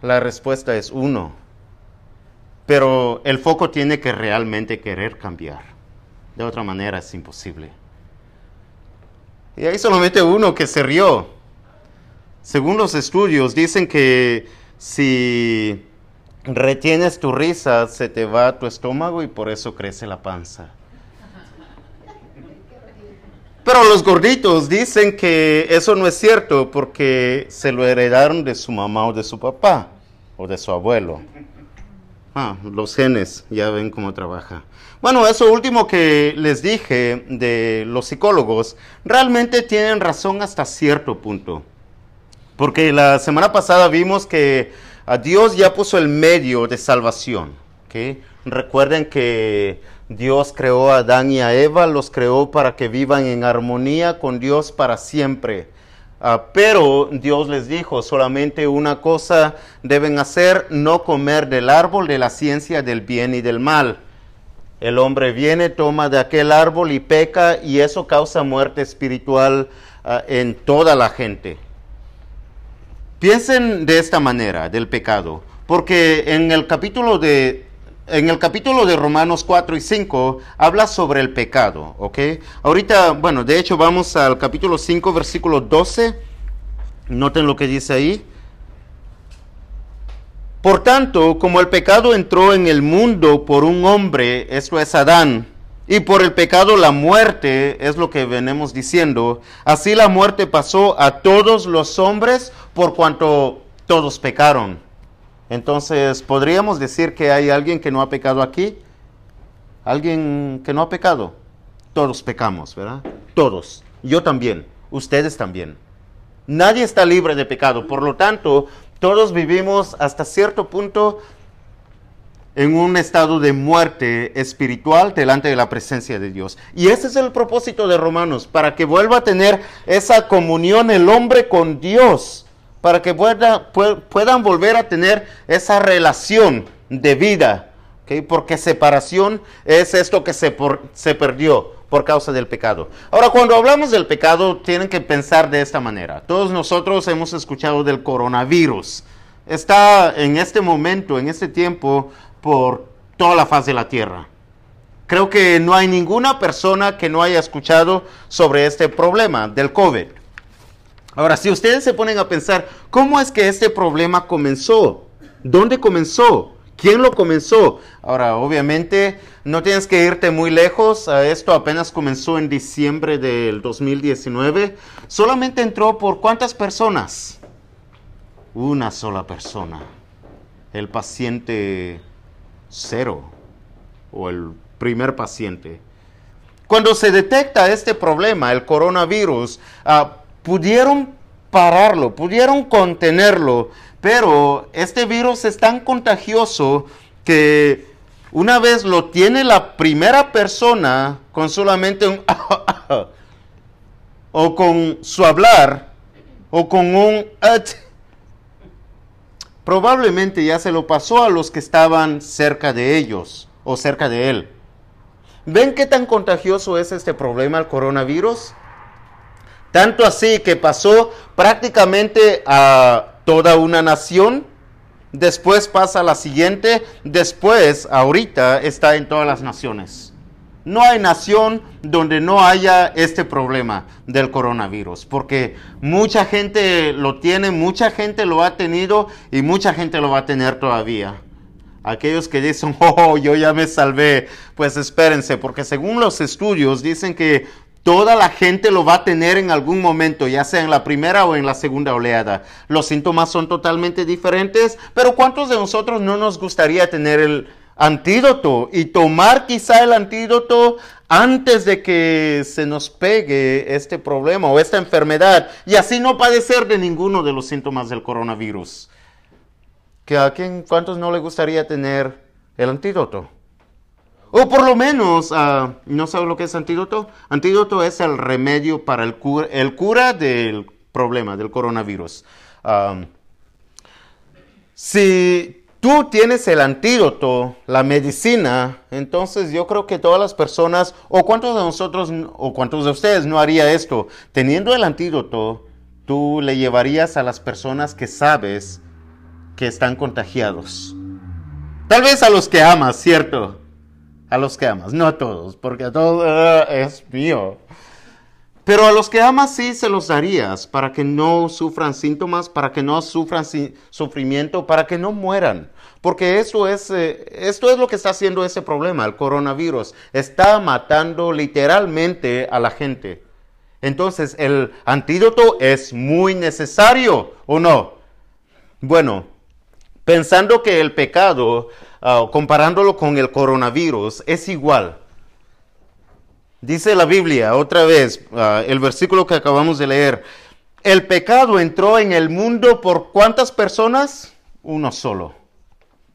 [SPEAKER 1] La respuesta es uno. Pero el foco tiene que realmente querer cambiar. De otra manera es imposible. Y hay solamente uno que se rió. Según los estudios, dicen que si retienes tu risa, se te va tu estómago y por eso crece la panza. Pero los gorditos dicen que eso no es cierto porque se lo heredaron de su mamá o de su papá o de su abuelo. Ah, los genes, ya ven cómo trabaja. Bueno, eso último que les dije de los psicólogos, realmente tienen razón hasta cierto punto. Porque la semana pasada vimos que a Dios ya puso el medio de salvación. Recuerden que Dios creó a Adán y a Eva, los creó para que vivan en armonía con Dios para siempre. Ah, pero Dios les dijo, solamente una cosa deben hacer, no comer del árbol de la ciencia del bien y del mal. El hombre viene, toma de aquel árbol y peca y eso causa muerte espiritual ah, en toda la gente. Piensen de esta manera del pecado, porque en el capítulo de en el capítulo de Romanos 4 y 5 habla sobre el pecado, ¿ok? Ahorita, bueno, de hecho vamos al capítulo 5, versículo 12. Noten lo que dice ahí. Por tanto, como el pecado entró en el mundo por un hombre, esto es Adán, y por el pecado la muerte, es lo que venimos diciendo, así la muerte pasó a todos los hombres por cuanto todos pecaron. Entonces, ¿podríamos decir que hay alguien que no ha pecado aquí? ¿Alguien que no ha pecado? Todos pecamos, ¿verdad? Todos. Yo también. Ustedes también. Nadie está libre de pecado. Por lo tanto, todos vivimos hasta cierto punto en un estado de muerte espiritual delante de la presencia de Dios. Y ese es el propósito de Romanos, para que vuelva a tener esa comunión el hombre con Dios para que puedan volver a tener esa relación de vida, porque separación es esto que se, se perdió por causa del pecado. Ahora, cuando hablamos del pecado, tienen que pensar de esta manera. Todos nosotros hemos escuchado del coronavirus. Está en este momento, en este tiempo, por toda la faz de la tierra. Creo que no hay ninguna persona que no haya escuchado sobre este problema del COVID. Ahora, si ustedes se ponen a pensar, ¿cómo es que este problema comenzó? ¿Dónde comenzó? ¿Quién lo comenzó? Ahora, obviamente, no tienes que irte muy lejos. Esto apenas comenzó en diciembre del 2019. Solamente entró por cuántas personas? Una sola persona. El paciente cero o el primer paciente. Cuando se detecta este problema, el coronavirus, ah, pudieron pararlo, pudieron contenerlo, pero este virus es tan contagioso que una vez lo tiene la primera persona con solamente un o con su hablar o con un probablemente ya se lo pasó a los que estaban cerca de ellos o cerca de él. ¿Ven qué tan contagioso es este problema, el coronavirus? Tanto así que pasó prácticamente a toda una nación. Después pasa a la siguiente. Después, ahorita, está en todas las naciones. No hay nación donde no haya este problema del coronavirus, porque mucha gente lo tiene, mucha gente lo ha tenido y mucha gente lo va a tener todavía. Aquellos que dicen, oh, yo ya me salvé, pues espérense, porque según los estudios dicen que Toda la gente lo va a tener en algún momento, ya sea en la primera o en la segunda oleada. Los síntomas son totalmente diferentes, pero ¿cuántos de nosotros no nos gustaría tener el antídoto y tomar quizá el antídoto antes de que se nos pegue este problema o esta enfermedad y así no padecer de ninguno de los síntomas del coronavirus? ¿Que ¿A quién, cuántos no le gustaría tener el antídoto? O por lo menos, ah, ¿no sabe lo que es antídoto? Antídoto es el remedio para el cura, el cura del problema, del coronavirus. si tú tienes el antídoto, la medicina, entonces yo creo que todas las personas, o cuántos de nosotros, o cuántos de ustedes no haría esto, teniendo el antídoto, tú le llevarías a las personas que sabes que están contagiados. Tal vez a los que amas, ¿cierto? A los que amas, no a todos, porque a todos ah, es mío. Pero a los que amas sí se los darías para que no sufran síntomas, para que no sufran sufrimiento, para que no mueran. Porque eso es, eh, esto es lo que está haciendo ese problema, el coronavirus. Está matando literalmente a la gente. Entonces, el antídoto es muy necesario, ¿o no? Bueno, pensando que el pecado ah, comparándolo con el coronavirus, es igual. Dice la Biblia, otra vez, ah, el versículo que acabamos de leer, el pecado entró en el mundo por cuántas personas? Uno solo.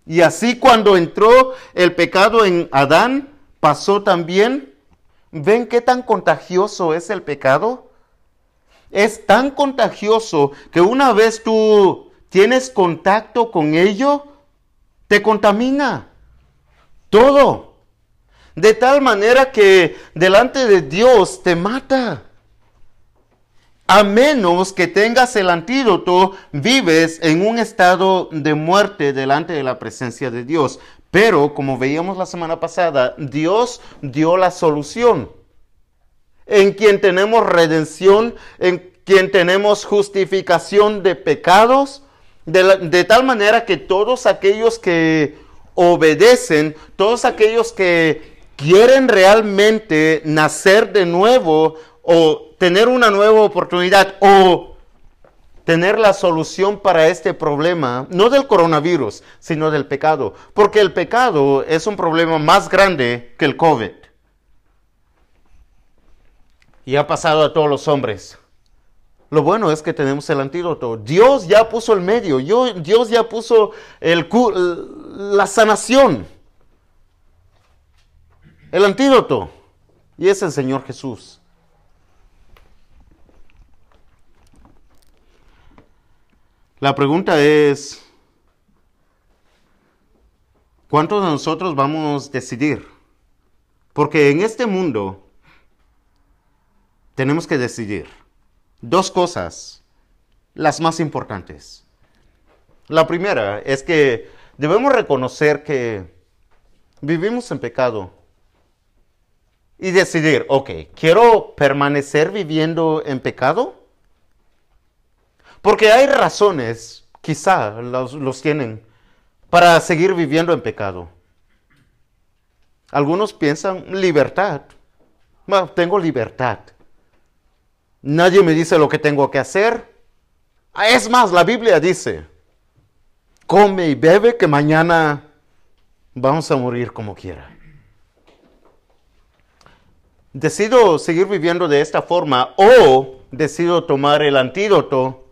[SPEAKER 1] Y así cuando entró el pecado en Adán, pasó también. ¿Ven qué tan contagioso es el pecado? Es tan contagioso que una vez tú tienes contacto con ello, te contamina. Todo. De tal manera que delante de Dios te mata. A menos que tengas el antídoto, vives en un estado de muerte delante de la presencia de Dios. Pero, como veíamos la semana pasada, Dios dio la solución. En quien tenemos redención, en quien tenemos justificación de pecados, de, tal manera que todos aquellos que obedecen, todos aquellos que quieren realmente nacer de nuevo o tener una nueva oportunidad o tener la solución para este problema, no del coronavirus, sino del pecado. Porque el pecado es un problema más grande que el COVID. Y ha pasado a todos los hombres. Lo bueno es que tenemos el antídoto. Dios ya puso el medio, Dios ya puso la sanación. El antídoto. Y es el Señor Jesús. La pregunta es, ¿cuántos de nosotros vamos a decidir? Porque en este mundo tenemos que decidir dos cosas, las más importantes. La primera es que debemos reconocer que vivimos en pecado y decidir, ok, ¿quiero permanecer viviendo en pecado? Porque hay razones, quizá los, tienen, para seguir viviendo en pecado. Algunos piensan libertad. Bueno, tengo libertad. Nadie me dice lo que tengo que hacer. Ah, es más, la Biblia dice, come y bebe que mañana vamos a morir como quiera. Decido seguir viviendo de esta forma o decido tomar el antídoto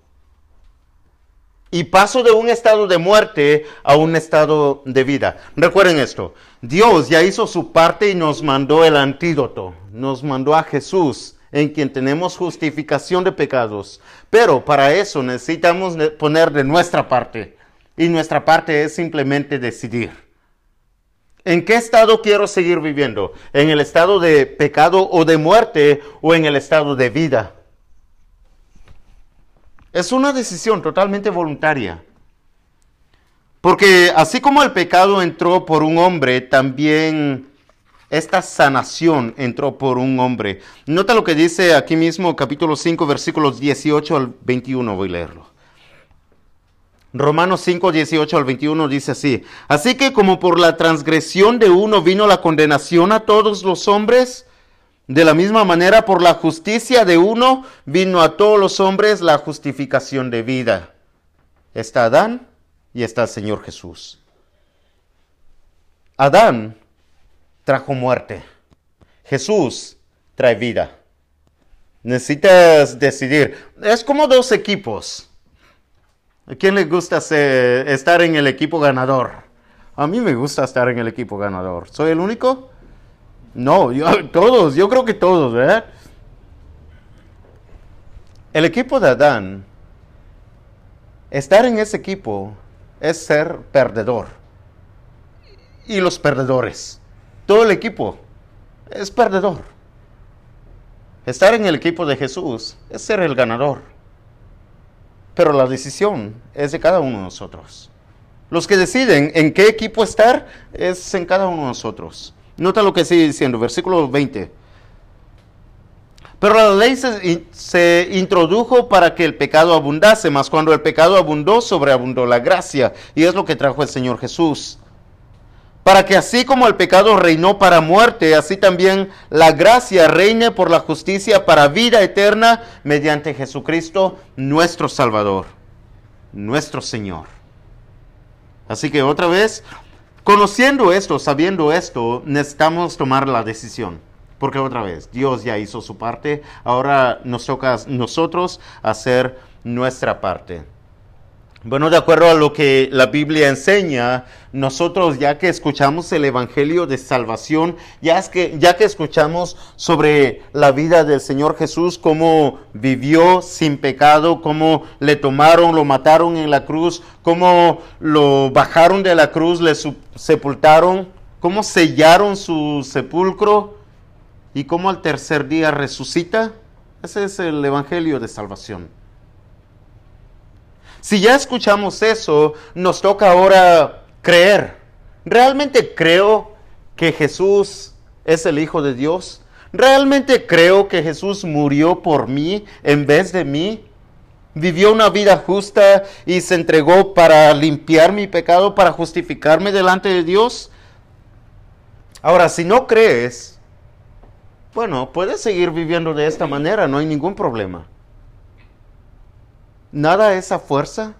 [SPEAKER 1] y paso de un estado de muerte a un estado de vida. Recuerden esto, Dios ya hizo su parte y nos mandó el antídoto, nos mandó a Jesús en quien tenemos justificación de pecados. Pero para eso necesitamos poner de nuestra parte. Y nuestra parte es simplemente decidir. ¿En qué estado quiero seguir viviendo? ¿En el estado de pecado o de muerte o en el estado de vida? Es una decisión totalmente voluntaria. Porque así como el pecado entró por un hombre, también esta sanación entró por un hombre. Nota lo que dice aquí mismo capítulo 5 versículos 18 al 21, voy a leerlo. Romanos 5, 18 al 21 dice así, así que como por la transgresión de uno vino la condenación a todos los hombres, de la misma manera, por la justicia de uno vino a todos los hombres la justificación de vida. Está Adán y está el Señor Jesús. Adán trajo muerte. Jesús trae vida. Necesitas decidir. Es como dos equipos. ¿A quién le gusta estar en el equipo ganador? A mí me gusta estar en el equipo ganador. ¿Soy el único? No, todos, yo creo que todos, ¿verdad? El equipo de Adán, estar en ese equipo es ser perdedor. Y los perdedores, todo el equipo es perdedor. Estar en el equipo de Jesús es ser el ganador. Pero la decisión es de cada uno de nosotros. Los que deciden en qué equipo estar es en cada uno de nosotros. Nota lo que sigue diciendo, versículo 20. Pero la ley se, introdujo para que el pecado abundase, mas cuando el pecado abundó, sobreabundó la gracia. Y es lo que trajo el Señor Jesús. Para que así como el pecado reinó para muerte, así también la gracia reine por la justicia para vida eterna mediante Jesucristo, nuestro Salvador, nuestro Señor. Así que otra vez, Conociendo esto, sabiendo esto, necesitamos tomar la decisión. Porque otra vez, Dios ya hizo su parte, ahora nos toca a nosotros hacer nuestra parte. Bueno, de acuerdo a lo que la Biblia enseña, nosotros ya que escuchamos el Evangelio de Salvación, ya, es que, ya que escuchamos sobre la vida del Señor Jesús, cómo vivió sin pecado, cómo le tomaron, lo mataron en la cruz, cómo lo bajaron de la cruz, le sepultaron, cómo sellaron su sepulcro y cómo al tercer día resucita, ese es el Evangelio de Salvación. Si ya escuchamos eso, nos toca ahora creer. ¿Realmente creo que Jesús es el Hijo de Dios? ¿Realmente creo que Jesús murió por mí en vez de mí? Vivió una vida justa y se entregó para limpiar mi pecado, para justificarme delante de Dios. Ahora, si no crees, bueno, puedes seguir viviendo de esta manera, no hay ningún problema nada esa fuerza.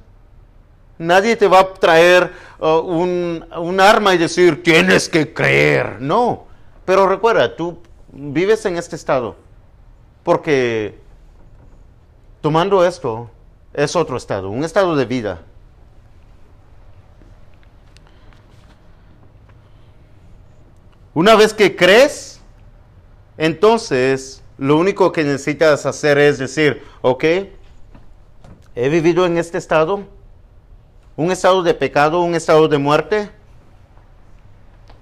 [SPEAKER 1] Nadie te va a traer uh, un, un, arma y decir, tienes que creer. No. Pero recuerda, tú vives en este estado. Porque tomando esto es otro estado, un estado de vida. Una vez que crees, entonces lo único que necesitas hacer es decir, ok, he vivido en este estado, un estado de pecado, un estado de muerte,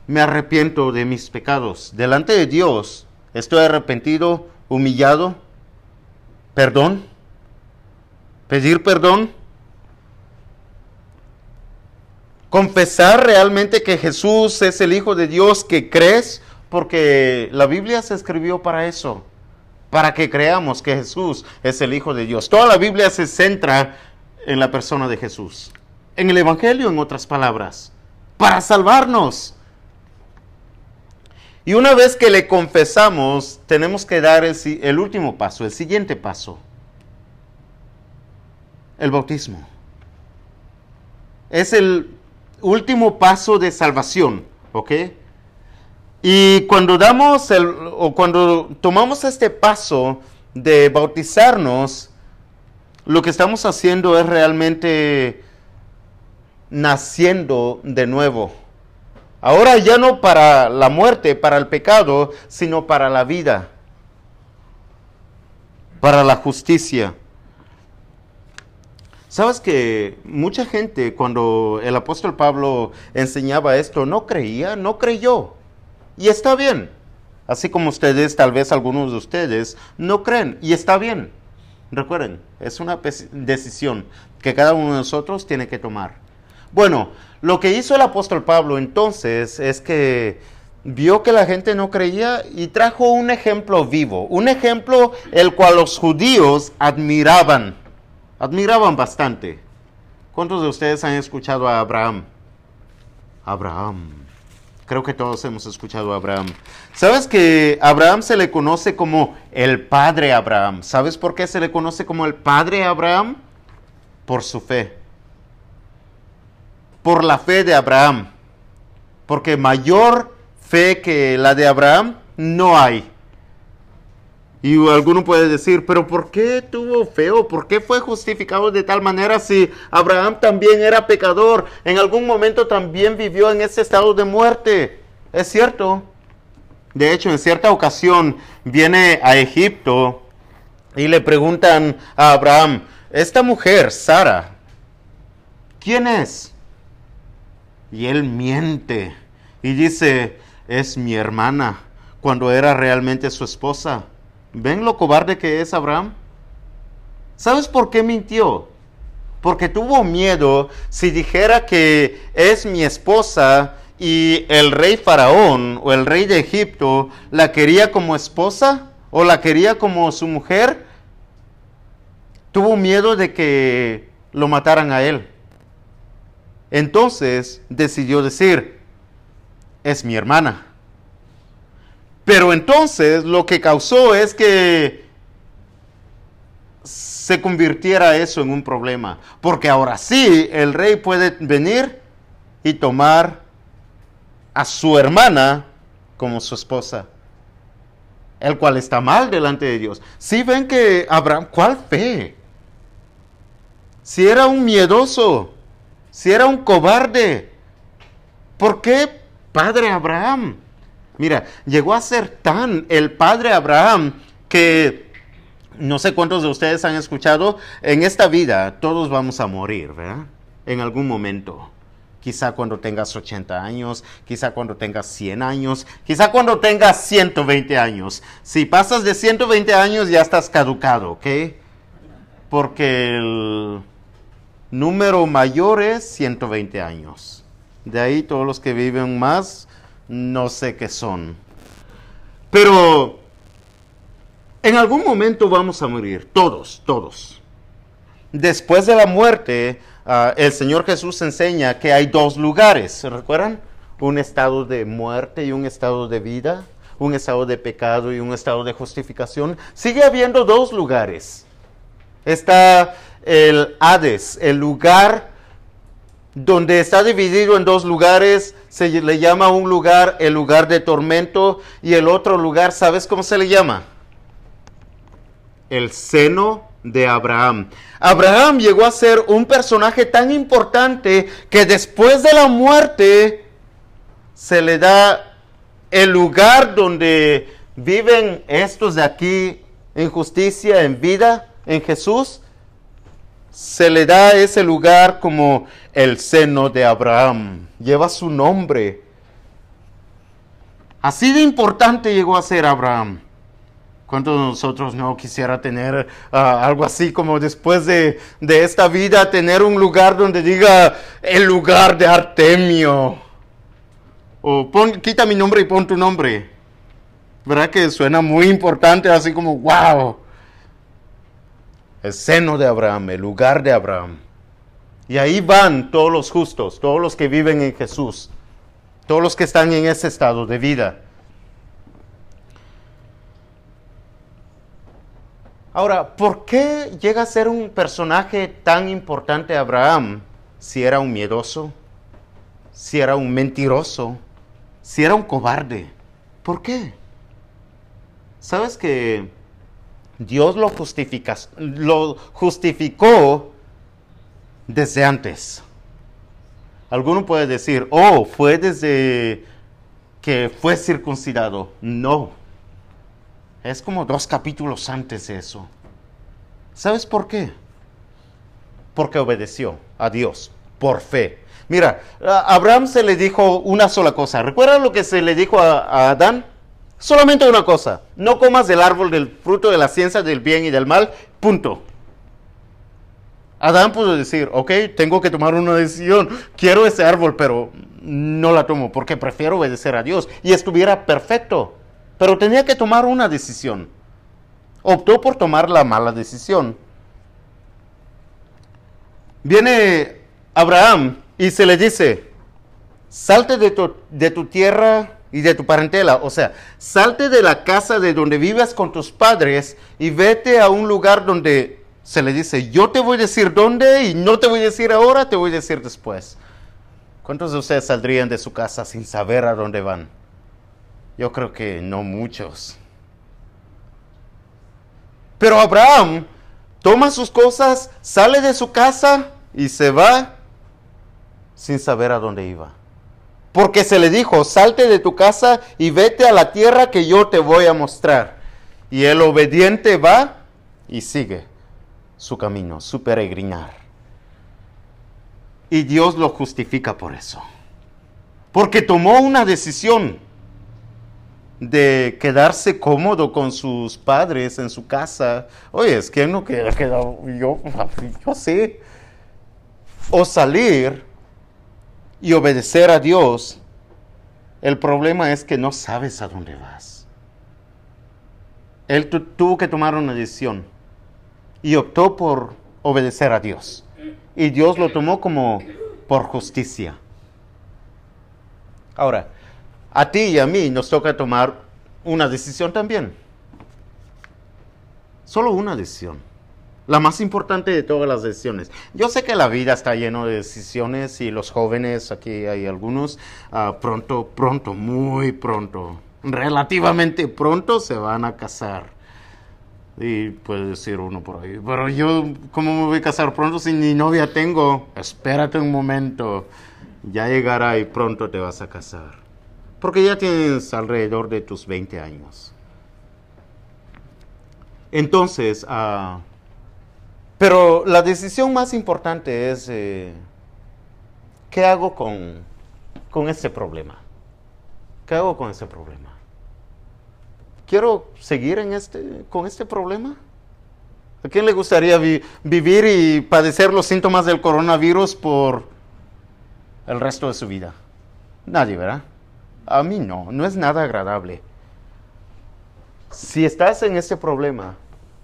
[SPEAKER 1] me arrepiento de mis pecados. Delante de Dios estoy arrepentido, humillado, perdón, pedir perdón, confesar realmente que Jesús es el Hijo de Dios que crees, porque la Biblia se escribió para eso para que creamos que Jesús es el Hijo de Dios. Toda la Biblia se centra en la persona de Jesús. En el Evangelio, en otras palabras, para salvarnos. Y una vez que le confesamos, tenemos que dar el, último paso, el siguiente paso. El bautismo. Es el último paso de salvación, ¿ok? Y cuando damos el, o cuando tomamos este paso de bautizarnos, lo que estamos haciendo es realmente naciendo de nuevo. Ahora ya no para la muerte, para el pecado, sino para la vida, para la justicia. Sabes que mucha gente cuando el apóstol Pablo enseñaba esto no creía, no creyó. Y está bien. Así como ustedes, tal vez algunos de ustedes, no creen. Y está bien. Recuerden, es una decisión que cada uno de nosotros tiene que tomar. Bueno, lo que hizo el apóstol Pablo entonces es que vio que la gente no creía y trajo un ejemplo vivo, un ejemplo el cual los judíos admiraban, admiraban bastante. ¿Cuántos de ustedes han escuchado a Abraham? Abraham. Creo que todos hemos escuchado a Abraham. ¿Sabes que Abraham se le conoce como el padre Abraham? ¿Sabes por qué se le conoce como el padre Abraham? Por su fe. Por la fe de Abraham. Porque mayor fe que la de Abraham no hay. Y alguno puede decir, pero ¿por qué tuvo feo? ¿Por qué fue justificado de tal manera si Abraham también era pecador? En algún momento también vivió en ese estado de muerte. Es cierto. De hecho, en cierta ocasión viene a Egipto y le preguntan a Abraham, esta mujer, Sara, ¿quién es? Y él miente y dice, es mi hermana, cuando era realmente su esposa. ¿Ven lo cobarde que es Abraham? ¿Sabes por qué mintió? Porque tuvo miedo si dijera que es mi esposa y el rey faraón o el rey de Egipto la quería como esposa o la quería como su mujer. Tuvo miedo de que lo mataran a él. Entonces decidió decir, es mi hermana. Pero entonces lo que causó es que se convirtiera eso en un problema. Porque ahora sí el rey puede venir y tomar a su hermana como su esposa, el cual está mal delante de Dios. Si ven que Abraham, ¿cuál fe? Si era un miedoso, si era un cobarde, ¿por qué padre Abraham? Mira, llegó a ser tan el padre Abraham que no sé cuántos de ustedes han escuchado, en esta vida todos vamos a morir, ¿verdad? En algún momento. Quizá cuando tengas 80 años, quizá cuando tengas 100 años, quizá cuando tengas 120 años. Si pasas de 120 años ya estás caducado, ¿ok? Porque el número mayor es 120 años. De ahí todos los que viven más, no sé qué son. Pero en algún momento vamos a morir, todos, todos. Después de la muerte, ah, el Señor Jesús enseña que hay dos lugares, ¿se recuerdan? Un estado de muerte y un estado de vida, un estado de pecado y un estado de justificación. Sigue habiendo dos lugares. Está el Hades, el lugar donde está dividido en dos lugares, se le llama un lugar el lugar de tormento y el otro lugar, ¿sabes cómo se le llama? el seno de Abraham. Abraham llegó a ser un personaje tan importante que después de la muerte se le da el lugar donde viven estos de aquí en justicia, en vida, en Jesús. Se le da ese lugar como el seno de Abraham. Lleva su nombre. Así de importante llegó a ser Abraham. ¿Cuántos de nosotros no quisiera tener ah, algo así como después de, esta vida, tener un lugar donde diga el lugar de Artemio? O quita mi nombre y pon tu nombre. ¿Verdad que suena muy importante, así como, wow? El seno de Abraham, el lugar de Abraham. Y ahí van todos los justos, todos los que viven en Jesús, todos los que están en ese estado de vida. Ahora, ¿por qué llega a ser un personaje tan importante Abraham si era un miedoso, si era un mentiroso, si era un cobarde? ¿Por qué? ¿Sabes que Dios lo, lo justificó desde antes? Alguno puede decir, oh, fue desde que fue circuncidado. No, es como dos capítulos antes de eso. ¿Sabes por qué? Porque obedeció a Dios por fe. Mira, a Abraham se le dijo una sola cosa. ¿Recuerdan lo que se le dijo a, Adán? Solamente una cosa. No comas del árbol del fruto de la ciencia del bien y del mal. Punto. Adán pudo decir, ok, tengo que tomar una decisión. Quiero ese árbol, pero no la tomo porque prefiero obedecer a Dios. Y estuviera perfecto pero tenía que tomar una decisión. Optó por tomar la mala decisión. Viene Abraham y se le dice, salte de tu, de tu tierra y de tu parentela, o sea, salte de la casa de donde vivas con tus padres y vete a un lugar donde se le dice, yo te voy a decir dónde y no te voy a decir ahora, te voy a decir después. ¿Cuántos de ustedes saldrían de su casa sin saber a dónde van? Yo creo que no muchos. Pero Abraham toma sus cosas, sale de su casa y se va sin saber a dónde iba. Porque se le dijo, salte de tu casa y vete a la tierra que yo te voy a mostrar. Y el obediente va y sigue su camino, su peregrinar. Y Dios lo justifica por eso. Porque tomó una decisión de quedarse cómodo con sus padres en su casa. Oye, es que no queda quedado, yo, yo sé. O salir y obedecer a Dios. El problema es que no sabes a dónde vas. Él tuvo que tomar una decisión y optó por obedecer a Dios. Y Dios lo tomó como por justicia. Ahora, a ti y a mí nos toca tomar una decisión también. Solo una decisión. La más importante de todas las decisiones. Yo sé que la vida está llena de decisiones y los jóvenes, aquí hay algunos, ah, pronto, pronto, muy pronto, relativamente pronto se van a casar. Y puede decir uno por ahí, pero yo, ¿cómo me voy a casar pronto si ni novia tengo? Espérate un momento, ya llegará y pronto te vas a casar. Porque ya tienes alrededor de tus 20 años. Entonces, ah, pero la decisión más importante es, eh, ¿qué hago con, con este problema? ¿Qué hago con este problema? ¿Quiero seguir en este, con este problema? ¿A quién le gustaría vivir y padecer los síntomas del coronavirus por el resto de su vida? Nadie, ¿verdad? A mí no, no es nada agradable. Si estás en ese problema,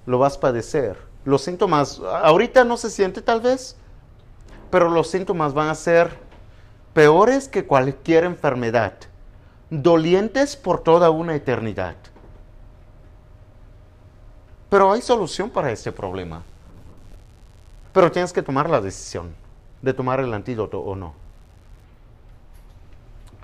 [SPEAKER 1] lo vas a padecer. Los síntomas, ahorita no se siente tal vez, pero los síntomas van a ser peores que cualquier enfermedad, dolientes por toda una eternidad. Pero hay solución para este problema. Pero tienes que tomar la decisión de tomar el antídoto o no.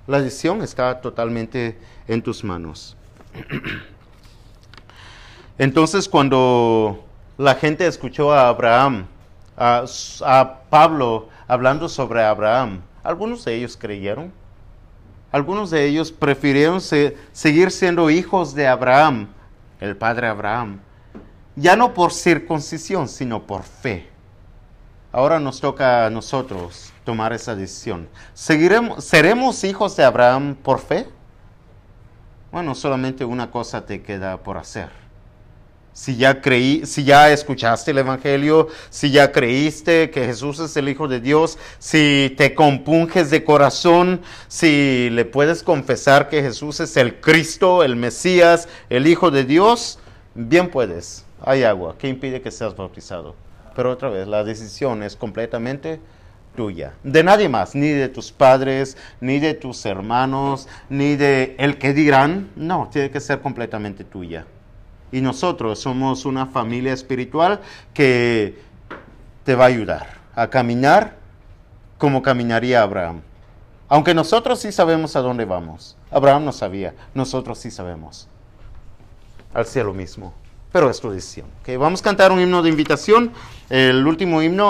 [SPEAKER 1] La decisión está totalmente en tus manos. Entonces cuando la gente escuchó a Abraham, a, Pablo hablando sobre Abraham, algunos de ellos creyeron. Algunos de ellos prefirieron seguir siendo hijos de Abraham, el padre Abraham, ya no por circuncisión, sino por fe. Ahora nos toca a nosotros tomar esa decisión. ¿Seguiremos, ¿Seremos hijos de Abraham por fe? Bueno, solamente una cosa te queda por hacer si ya creí, si ya escuchaste el evangelio, si ya creíste que Jesús es el hijo de Dios, si te compunges de corazón, si le puedes confesar que Jesús es el Cristo, el Mesías, el hijo de Dios, bien puedes. Hay agua, ¿qué impide que seas bautizado? Pero otra vez, la decisión es completamente tuya, de nadie más, ni de tus padres, ni de tus hermanos, ni de el que dirán, no, tiene que ser completamente tuya. Y nosotros somos una familia espiritual que te va a ayudar a caminar como caminaría Abraham. Aunque nosotros sí sabemos a dónde vamos. Abraham no sabía, nosotros sí sabemos. Al cielo mismo. Pero es tu decisión. Vamos a cantar un himno de invitación. El último himno.